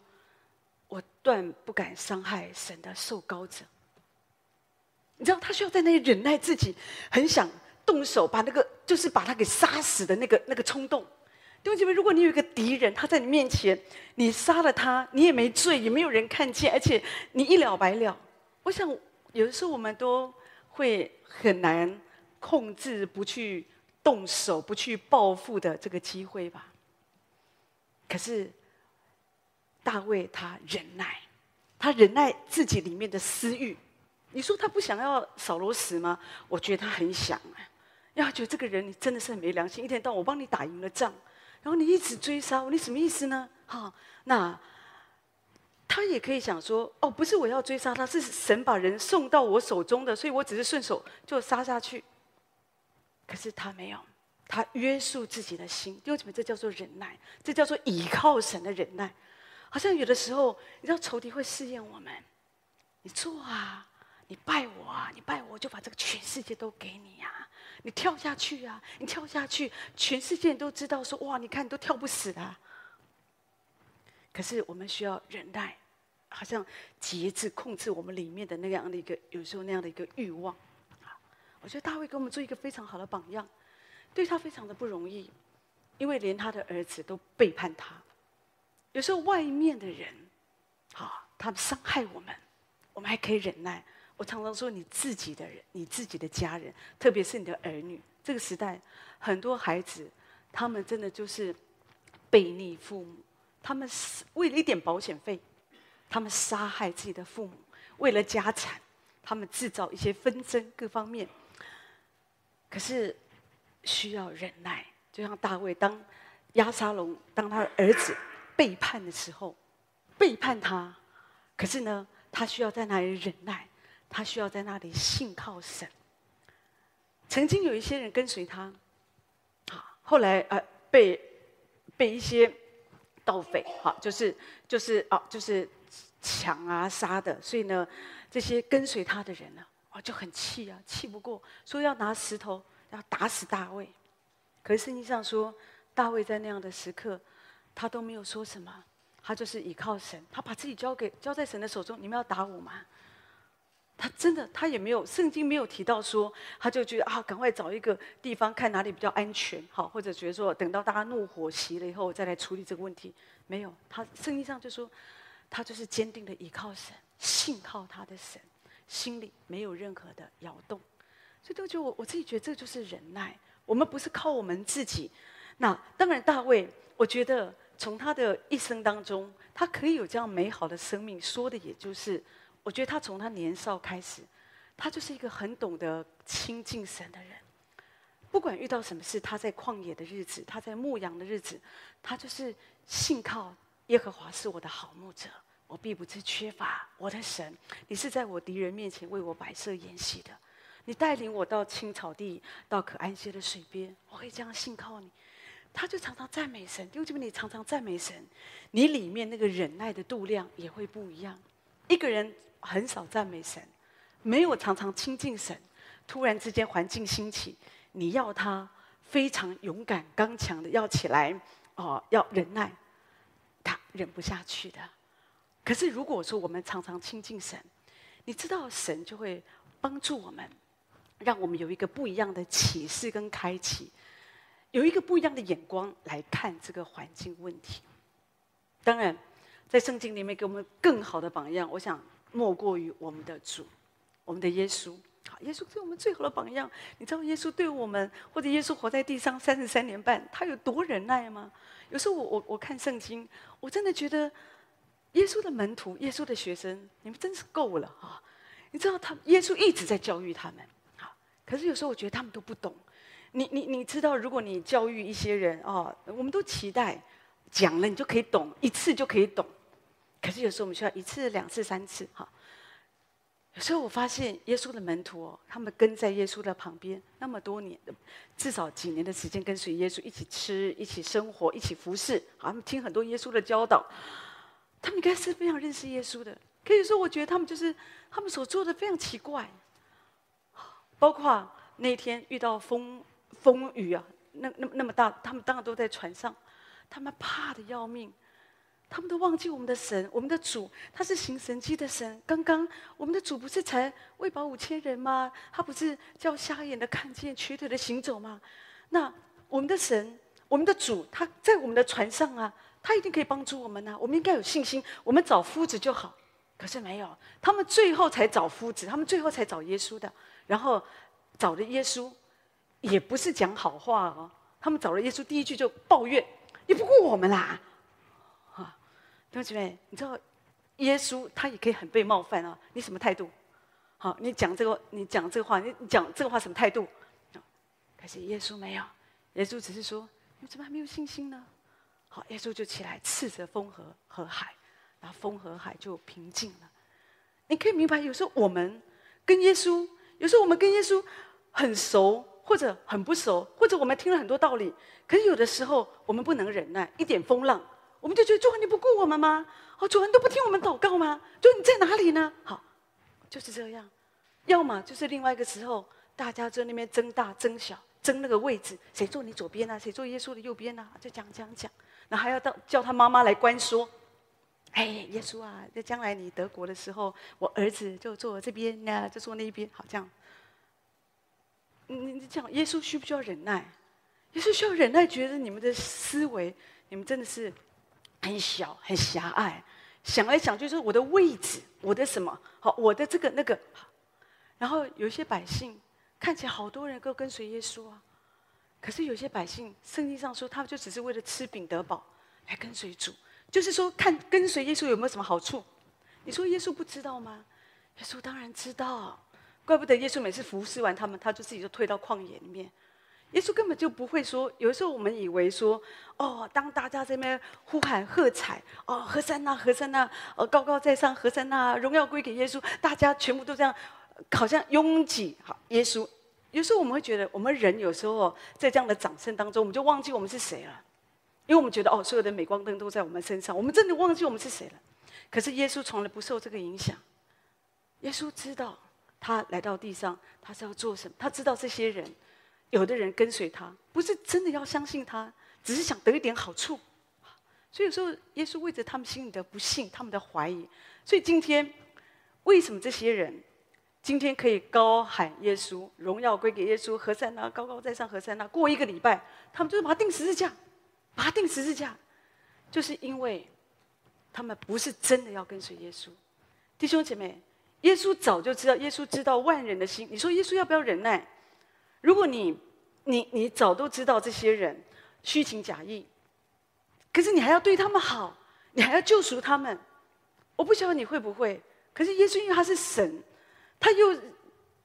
Speaker 1: 我断不敢伤害神的受膏者。”你知道他需要在那里忍耐自己，很想动手把那个就是把他给杀死的那个那个冲动。弟兄姐妹，如果你有一个敌人，他在你面前，你杀了他，你也没罪，也没有人看见，而且你一了百了。我想。有的时候我们都会很难控制不去动手、不去报复的这个机会吧。可是大卫他忍耐，他忍耐自己里面的私欲。你说他不想要扫罗死吗？我觉得他很想啊，因为觉得这个人你真的是很没良心，一天到晚我帮你打赢了仗，然后你一直追杀我，你什么意思呢？哈，那。他也可以想说：“哦，不是我要追杀他，是神把人送到我手中的，所以我只是顺手就杀下去。”可是他没有，他约束自己的心。弟兄姊妹，这叫做忍耐，这叫做倚靠神的忍耐。好像有的时候，你知道仇敌会试验我们，你做啊，你拜我啊，你拜我，我就把这个全世界都给你呀、啊。你跳下去啊，你跳下去，全世界都知道说哇，你看你都跳不死啊。可是我们需要忍耐，好像节制控制我们里面的那样的一个，有时候那样的一个欲望。我觉得大卫给我们做一个非常好的榜样，对他非常的不容易，因为连他的儿子都背叛他。有时候外面的人，啊，他们伤害我们，我们还可以忍耐。我常常说，你自己的人，你自己的家人，特别是你的儿女，这个时代很多孩子，他们真的就是背逆父母，他们是为了一点保险费，他们杀害自己的父母，为了家产，他们制造一些纷争，各方面。可是需要忍耐，就像大卫，当押沙龙当他的儿子背叛的时候，背叛他，可是呢，他需要在那里忍耐，他需要在那里信靠神。曾经有一些人跟随他，啊，后来呃被被一些盗匪，哈，就是就是啊，就是抢啊杀的，所以呢，这些跟随他的人呢。哦，就很气啊，气不过，说要拿石头要打死大卫。可是圣经上说，大卫在那样的时刻，他都没有说什么，他就是倚靠神，他把自己交给交在神的手中。你们要打我吗？他真的，他也没有，圣经没有提到说，他就觉得啊，赶快找一个地方看哪里比较安全，好，或者觉得说，等到大家怒火熄了以后再来处理这个问题。没有，他圣经上就说，他就是坚定的倚靠神，信靠他的神。心里没有任何的摇动，所以都觉得我我自己觉得这就是忍耐。我们不是靠我们自己。那当然，大卫，我觉得从他的一生当中，他可以有这样美好的生命，说的也就是，我觉得他从他年少开始，他就是一个很懂得亲近神的人。不管遇到什么事，他在旷野的日子，他在牧羊的日子，他就是信靠耶和华是我的好牧者。我必不致缺乏，我的神，你是在我敌人面前为我摆设筵席的，你带领我到青草地，到可安歇的水边，我可以这样信靠你。他就常常赞美神，因为这边你常常赞美神，你里面那个忍耐的度量也会不一样。一个人很少赞美神，没有常常亲近神，突然之间环境兴起，你要他非常勇敢刚强的要起来，哦，要忍耐，忍不下去的。可是，如果说我们常常亲近神，你知道神就会帮助我们，让我们有一个不一样的启示跟开启，有一个不一样的眼光来看这个环境问题。当然，在圣经里面给我们更好的榜样，我想莫过于我们的主，我们的耶稣。好，耶稣是我们最好的榜样。你知道耶稣对我们，或者耶稣活在地上三十三年半，他有多忍耐吗？有时候我我我看圣经，我真的觉得。耶稣的门徒，耶稣的学生，你们真是够了啊！你知道他，耶稣一直在教育他们，啊，可是有时候我觉得他们都不懂。你你你知道，如果你教育一些人啊，我们都期待讲了你就可以懂，一次就可以懂。可是有时候我们需要一次、两次、三次，哈。有时候我发现耶稣的门徒哦，他们跟在耶稣的旁边那么多年，至少几年的时间跟随耶稣一起吃、一起生活、一起服侍，好，他们听很多耶稣的教导。他们应该是非常认识耶稣的，可以说，我觉得他们就是他们所做的非常奇怪，包括那天遇到风风雨啊，那那那么大，他们当然都在船上，他们怕的要命，他们都忘记我们的神，我们的主，他是行神迹的神。刚刚我们的主不是才喂饱五千人吗？他不是叫瞎眼的看见，瘸腿的行走吗？那我们的神，我们的主，他在我们的船上啊。他一定可以帮助我们呢、啊，我们应该有信心。我们找夫子就好，可是没有，他们最后才找夫子，他们最后才找耶稣的。然后找了耶稣，也不是讲好话哦。他们找了耶稣，第一句就抱怨：“你不顾我们啦！”弟兄姊妹，你知道耶稣他也可以很被冒犯啊。你什么态度？好，你讲这个，你讲这个话，你讲这个话什么态度？可是耶稣没有，耶稣只是说：“你怎么还没有信心呢？”好，耶稣就起来斥责风和和海，然后风和海就平静了。你可以明白，有时候我们跟耶稣，有时候我们跟耶稣很熟，或者很不熟，或者我们听了很多道理，可是有的时候我们不能忍耐一点风浪，我们就觉得主啊，你不顾我们吗？哦，主啊，都不听我们祷告吗？主你在哪里呢？好，就是这样。要么就是另外一个时候，大家在那边争大争小，争那个位置，谁坐你左边啊？谁坐耶稣的右边啊？就讲讲讲，然后还要到叫他妈妈来关说。哎，耶稣啊，在将来你得国的时候，我儿子就坐这边呀，就坐那边，好这样。你你讲，耶稣需不需要忍耐？耶稣需要忍耐，觉得你们的思维，你们真的是很小、很狭隘，想来想去说我的位置，我的什么好，我的这个那个。然后有一些百姓看起来好多人都跟随耶稣啊，可是有些百姓，圣经上说他们就只是为了吃饼得饱来跟随主。就是说，看跟随耶稣有没有什么好处？你说耶稣不知道吗？耶稣当然知道，怪不得耶稣每次服侍完他们，他就自己就退到旷野里面。耶稣根本就不会说。有时候我们以为说，哦，当大家在那边呼喊喝彩，哦，和散那，和散那，呃，高高在上，和散那，荣耀归给耶稣，大家全部都这样，好像拥挤好耶稣。有时候我们会觉得，我们人有时候在这样的掌声当中，我们就忘记我们是谁了。因为我们觉得哦，所有的镁光灯都在我们身上，我们真的忘记我们是谁了。可是耶稣从来不受这个影响。耶稣知道他来到地上，他是要做什么？他知道这些人，有的人跟随他，不是真的要相信他，只是想得一点好处。所以有时候耶稣为着他们心里的不信，他们的怀疑。所以今天为什么这些人今天可以高喊耶稣，荣耀归给耶稣，和散那，高高在上，和散那，过一个礼拜，他们就是把他钉十字架。把他钉十字架，就是因为他们不是真的要跟随耶稣。弟兄姐妹，耶稣早就知道，耶稣知道万人的心。你说耶稣要不要忍耐？如果你、你、你早都知道这些人虚情假意，可是你还要对他们好，你还要救赎他们。我不晓得你会不会。可是耶稣因为他是神，他又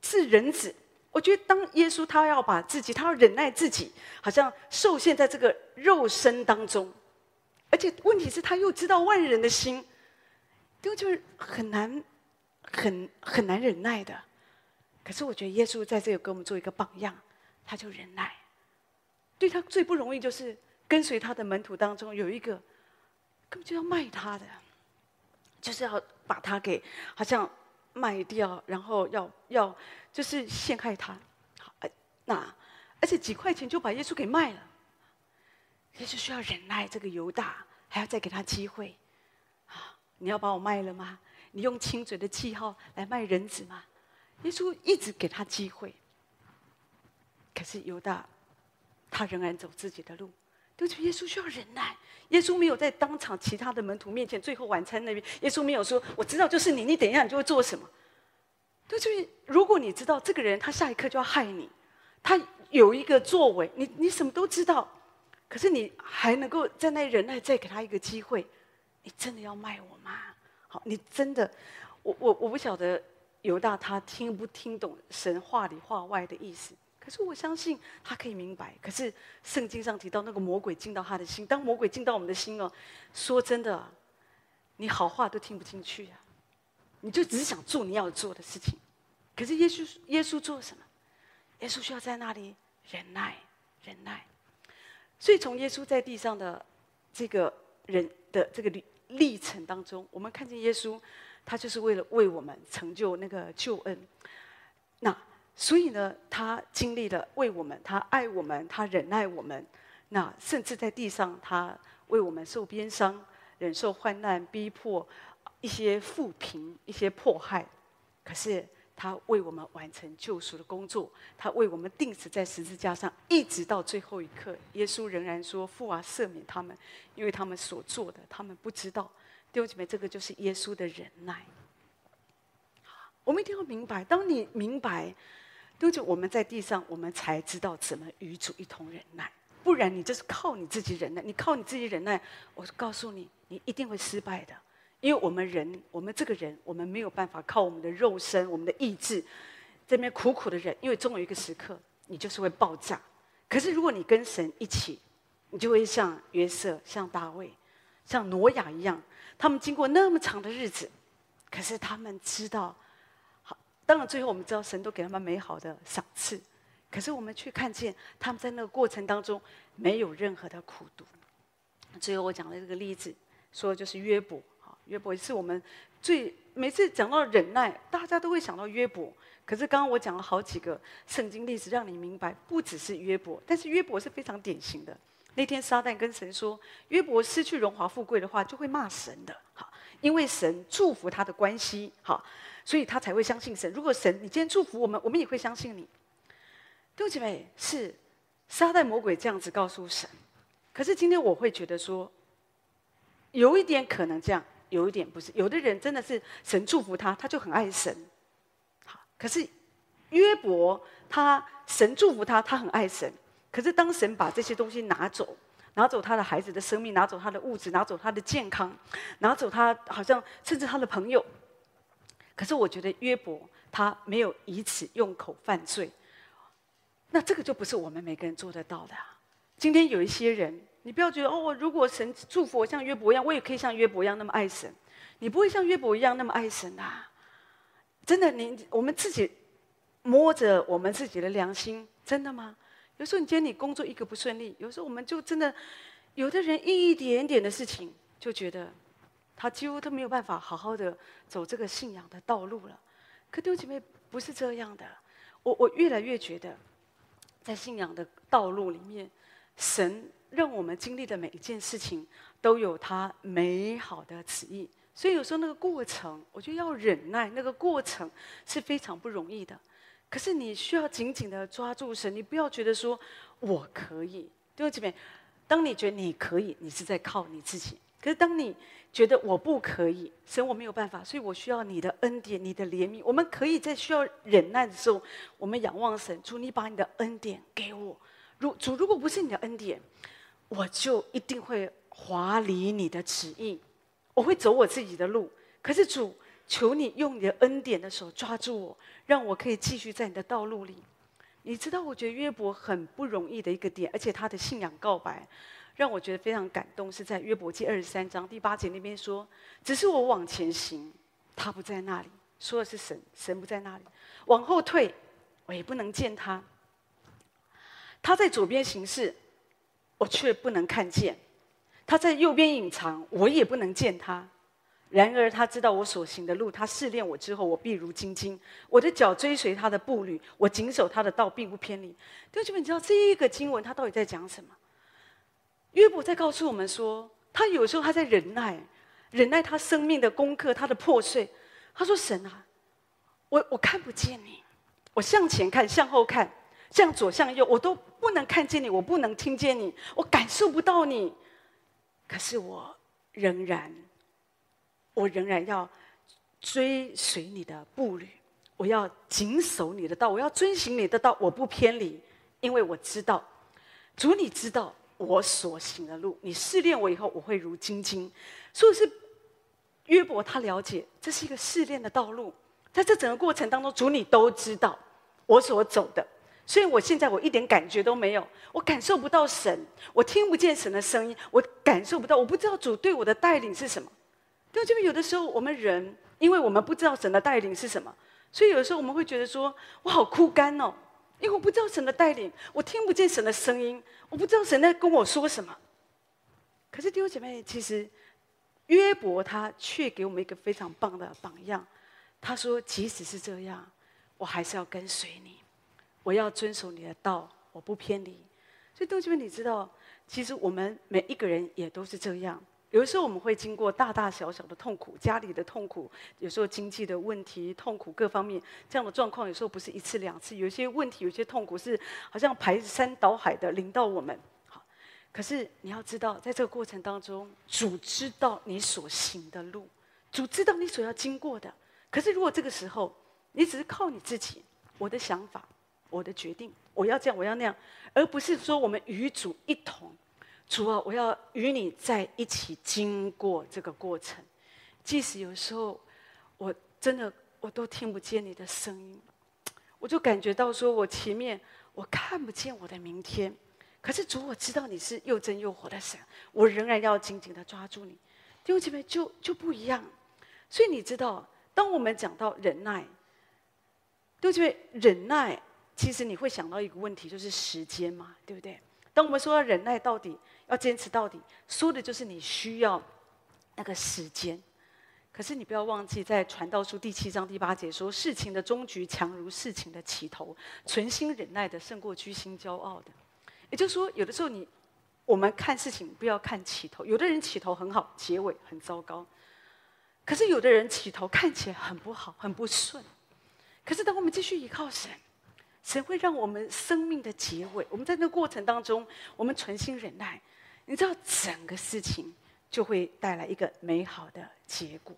Speaker 1: 是人子。我觉得，当耶稣他要把自己，他要忍耐自己，好像受限在这个肉身当中，而且问题是，他又知道万人的心，就就是很难，很很难忍耐的。可是我觉得耶稣在这里给我们做一个榜样，他就忍耐。对他最不容易就是跟随他的门徒当中有一个，根本就要卖他的，就是要把他给好像。卖掉，然后要要就是陷害他，好，那而且几块钱就把耶稣给卖了，耶稣需要忍耐这个犹大，还要再给他机会，啊，你要把我卖了吗？你用亲嘴的记号来卖人子吗？耶稣一直给他机会，可是犹大，他仍然走自己的路。对不起，耶稣需要忍耐。耶稣没有在当场其他的门徒面前，最后晚餐那边，耶稣没有说：“我知道就是你，你等一下你就会做什么。”对不起，如果你知道这个人他下一刻就要害你，他有一个作为，你你什么都知道，可是你还能够在那忍耐，再给他一个机会，你真的要卖我吗？好，你真的，我我我不晓得犹大他听不听懂神话里话外的意思。可是我相信他可以明白。可是圣经上提到那个魔鬼进到他的心，当魔鬼进到我们的心哦，说真的，你好话都听不进去啊，你就只想做你要做的事情。可是耶稣，耶稣做什么？耶稣需要在那里忍耐，忍耐。所以从耶稣在地上的这个人的这个历历程当中，我们看见耶稣，他就是为了为我们成就那个救恩。那。所以呢，他经历了为我们，他爱我们，他忍耐我们，那甚至在地上，他为我们受鞭伤，忍受患难、逼迫、一些负评、一些迫害。可是他为我们完成救赎的工作，他为我们钉死在十字架上，一直到最后一刻，耶稣仍然说：“父啊，赦免他们，因为他们所做的，他们不知道。”弟兄姐妹，这个就是耶稣的忍耐。我们一定要明白，当你明白。都就我们在地上，我们才知道怎么与主一同忍耐。不然你就是靠你自己忍耐，你靠你自己忍耐，我告诉你，你一定会失败的。因为我们人，我们这个人，我们没有办法靠我们的肉身、我们的意志，这边苦苦的忍。因为终有一个时刻，你就是会爆炸。可是如果你跟神一起，你就会像约瑟、像大卫、像挪亚一样，他们经过那么长的日子，可是他们知道。好当然，最后我们知道神都给他们美好的赏赐，可是我们却看见他们在那个过程当中没有任何的苦读。最后我讲的这个例子，说就是约伯。好，约伯是我们最每次讲到忍耐，大家都会想到约伯。可是刚刚我讲了好几个圣经例子，让你明白，不只是约伯，但是约伯是非常典型的。那天撒旦跟神说，约伯失去荣华富贵的话，就会骂神的。好，因为神祝福他的关系，好，所以他才会相信神。如果神你今天祝福我们，我们也会相信你。弟兄姐妹，是撒旦魔鬼这样子告诉神。可是今天我会觉得说，有一点可能这样，有一点不是。有的人真的是神祝福他，他就很爱神。好，可是约伯他神祝福他，他很爱神。可是，当神把这些东西拿走，拿走他的孩子的生命，拿走他的物质，拿走他的健康，拿走他好像甚至他的朋友。可是，我觉得约伯他没有以此用口犯罪。那这个就不是我们每个人做得到的啊。今天有一些人，你不要觉得哦，如果神祝福我像约伯一样，我也可以像约伯一样那么爱神。你不会像约伯一样那么爱神啊！真的，你我们自己摸着我们自己的良心，真的吗？有时候你今天你工作一个不顺利，有时候我们就真的，有的人一点点的事情就觉得，他几乎都没有办法好好的走这个信仰的道路了。可弟兄姐妹不是这样的，我我越来越觉得，在信仰的道路里面，神让我们经历的每一件事情都有他美好的旨意，所以有时候那个过程，我觉得要忍耐，那个过程是非常不容易的。可是你需要紧紧的抓住神，你不要觉得说我可以。弟兄姐妹，当你觉得你可以，你是在靠你自己；可是当你觉得我不可以，神我没有办法，所以我需要你的恩典、你的怜悯。我们可以在需要忍耐的时候，我们仰望神，主，你把你的恩典给我。如主，如果不是你的恩典，我就一定会滑离你的旨意，我会走我自己的路。可是主。求你用你的恩典的手抓住我，让我可以继续在你的道路里。你知道，我觉得约伯很不容易的一个点，而且他的信仰告白让我觉得非常感动，是在约伯记二十三章第八节那边说：“只是我往前行，他不在那里。”说的是神，神不在那里；往后退，我也不能见他。他在左边行事，我却不能看见；他在右边隐藏，我也不能见他。然而他知道我所行的路，他试炼我之后，我必如精金。我的脚追随他的步履，我谨守他的道，并不偏离。弟兄们，你知道这一个经文他到底在讲什么？约伯在告诉我们说，他有时候他在忍耐，忍耐他生命的功课，他的破碎。他说：“神啊，我我看不见你，我向前看，向后看，向左向右，我都不能看见你，我不能听见你，我感受不到你。可是我仍然。”我仍然要追随你的步履，我要谨守你的道，我要遵行你的道，我不偏离，因为我知道，主你知道我所行的路，你试炼我以后，我会如晶晶。所以是约伯他了解这是一个试炼的道路，在这整个过程当中，主你都知道我所走的，所以我现在我一点感觉都没有，我感受不到神，我听不见神的声音，我感受不到，我不知道主对我的带领是什么。对，就有的时候我们人，因为我们不知道神的带领是什么，所以有的时候我们会觉得说，我好枯干哦，因为我不知道神的带领，我听不见神的声音，我不知道神在跟我说什么。可是弟兄姐妹，其实约伯他却给我们一个非常棒的榜样。他说，即使是这样，我还是要跟随你，我要遵守你的道，我不偏离。所以弟兄姐妹，你知道，其实我们每一个人也都是这样。有的时候我们会经过大大小小的痛苦，家里的痛苦，有时候经济的问题、痛苦各方面这样的状况，有时候不是一次两次，有些问题、有些痛苦是好像排山倒海的临到我们。好，可是你要知道，在这个过程当中，主知道你所行的路，主知道你所要经过的。可是如果这个时候你只是靠你自己，我的想法、我的决定，我要这样，我要那样，而不是说我们与主一同。主啊，我要与你在一起经过这个过程，即使有时候我真的我都听不见你的声音，我就感觉到说我前面我看不见我的明天，可是主，我知道你是又真又活的神，我仍然要紧紧的抓住你。弟兄姐妹就就不一样，所以你知道，当我们讲到忍耐，弟兄姐妹忍耐其实你会想到一个问题，就是时间嘛，对不对？当我们说要忍耐到底，要坚持到底，说的就是你需要那个时间。可是你不要忘记，在传道书第七章第八节说：“事情的终局强如事情的起头，存心忍耐的胜过居心骄傲的。”也就是说，有的时候你我们看事情不要看起头，有的人起头很好，结尾很糟糕；可是有的人起头看起来很不好，很不顺。可是当我们继续依靠神，神会让我们生命的结尾，我们在那个过程当中，我们存心忍耐，你知道整个事情就会带来一个美好的结果。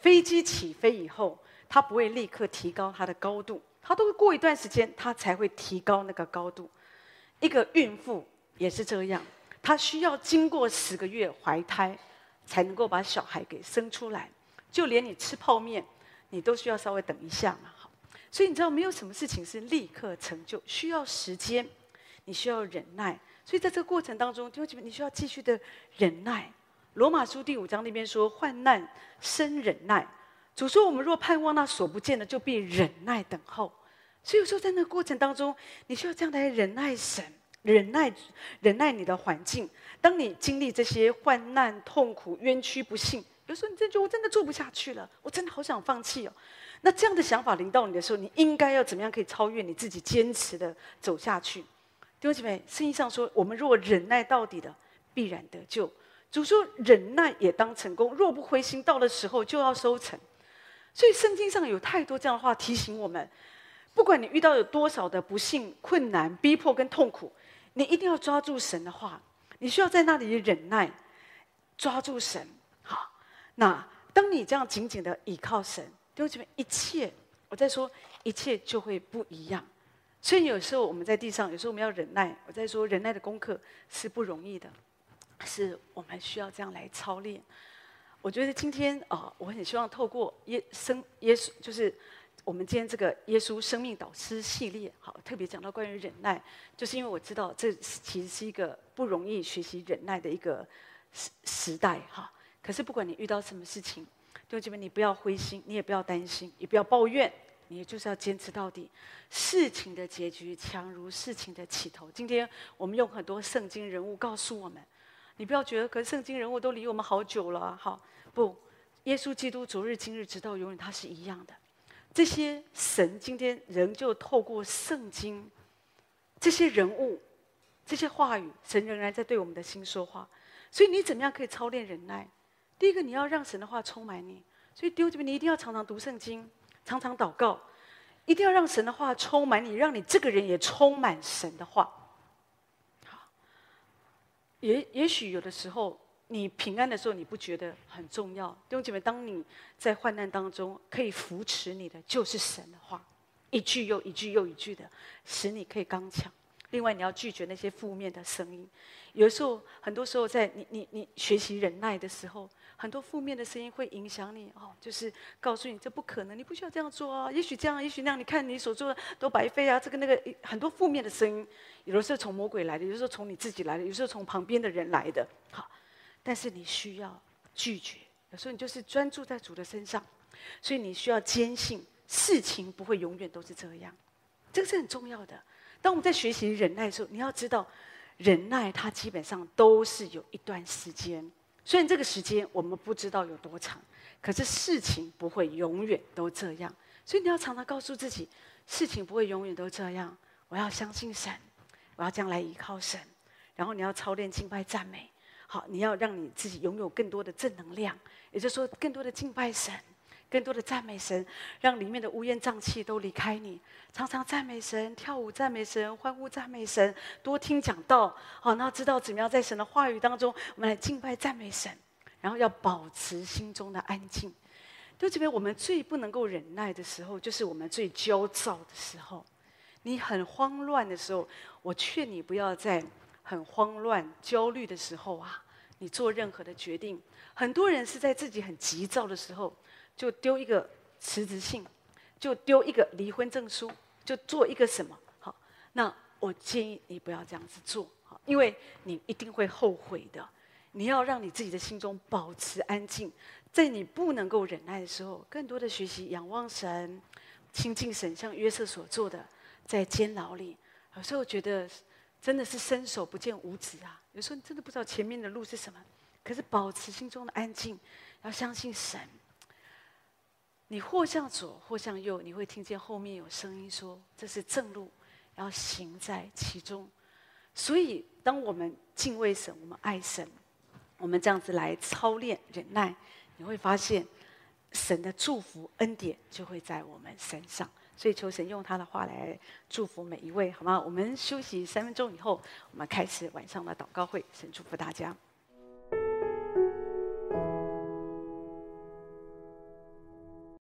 Speaker 1: 飞机起飞以后，它不会立刻提高它的高度，它都会过一段时间，它才会提高那个高度。一个孕妇也是这样，她需要经过十个月怀胎，才能够把小孩给生出来。就连你吃泡面，你都需要稍微等一下嘛。所以你知道没有什么事情是立刻成就，需要时间，你需要忍耐。所以在这个过程当中，弟兄姐妹，你需要继续的忍耐。罗马书第五章那边说：“患难生忍耐。”主说：“我们若盼望那所不见的，就必忍耐等候。”所以有时候在那个过程当中，你需要这样来忍耐神，忍耐忍耐你的环境。当你经历这些患难、痛苦、冤屈、不幸，有时候你真觉得我真的做不下去了，我真的好想放弃哦。那这样的想法临到你的时候，你应该要怎么样可以超越你自己，坚持的走下去？弟兄姐妹，圣经上说：“我们若忍耐到底的，必然得救。”主说：“忍耐也当成功，若不灰心，到的时候就要收成。”所以圣经上有太多这样的话提醒我们：不管你遇到有多少的不幸、困难、逼迫跟痛苦，你一定要抓住神的话。你需要在那里忍耐，抓住神。好，那当你这样紧紧的倚靠神，弟兄姐妹，一切我在说，一切就会不一样。所以有时候我们在地上，有时候我们要忍耐。我在说，忍耐的功课是不容易的。是我们需要这样来操练。我觉得今天啊、我很希望透过耶生耶稣，就是我们今天这个耶稣生命导师系列，好，特别讲到关于忍耐，就是因为我知道这其实是一个不容易学习忍耐的一个时时代哈。可是不管你遇到什么事情，弟兄姐妹，你不要灰心，你也不要担心，也不要抱怨，你就是要坚持到底。事情的结局强如事情的起头。今天我们用很多圣经人物告诉我们。你不要觉得，可是圣经人物都离我们好久了，好不？耶稣基督昨日今日直到永远，他是一样的。这些神今天仍旧透过圣经，这些人物，这些话语，神仍然在对我们的心说话。所以你怎么样可以操练忍耐？第一个，你要让神的话充满你。所以弟兄姐妹，你一定要常常读圣经，常常祷告，一定要让神的话充满你，让你这个人也充满神的话。好也也许有的时候，你平安的时候，你不觉得很重要。弟兄姐妹，当你在患难当中，可以扶持你的就是神的话，一句又一句又一句的，使你可以刚强。另外，你要拒绝那些负面的声音。有的时候，很多时候，在你你你学习忍耐的时候。很多负面的声音会影响你哦，就是告诉你这不可能，你不需要这样做啊。也许这样，也许那样，你看你所做的都白费啊。这个那个很多负面的声音，有的时候从魔鬼来的，有的时候从你自己来的，有时候从旁边的人来的。好，但是你需要拒绝。有时候你就是专注在主的身上，所以你需要坚信事情不会永远都是这样。这个是很重要的。当我们在学习忍耐的时候，你要知道，忍耐它基本上都是有一段时间。虽然这个时间我们不知道有多长，可是事情不会永远都这样。所以你要常常告诉自己，事情不会永远都这样。我要相信神，我要将来依靠神。然后你要操练敬拜赞美，好，你要让你自己拥有更多的正能量，也就是说，更多的敬拜神。更多的赞美神，让里面的乌烟瘴气都离开你。常常赞美神，跳舞赞美神，欢呼赞美神，多听讲道。好，那知道怎么样在神的话语当中，我们来敬拜赞美神。然后要保持心中的安静。就这边，我们最不能够忍耐的时候，就是我们最焦躁的时候。你很慌乱的时候，我劝你不要在很慌乱、焦虑的时候啊，你做任何的决定。很多人是在自己很急躁的时候。就丢一个辞职信，就丢一个离婚证书，就做一个什么？好，那我建议你不要这样子做，好，因为你一定会后悔的。你要让你自己的心中保持安静，在你不能够忍耐的时候，更多的学习仰望神，亲近神，像约瑟所做的，在监牢里，有时候觉得真的是伸手不见五指啊。有时候你真的不知道前面的路是什么，可是保持心中的安静，要相信神。你或向左，或向右，你会听见后面有声音说：“这是正路，要行在其中。”所以，当我们敬畏神，我们爱神，我们这样子来操练忍耐，你会发现神的祝福恩典就会在我们身上。所以，求神用他的话来祝福每一位，好吗？我们休息三分钟以后，我们开始晚上的祷告会。神祝福大家。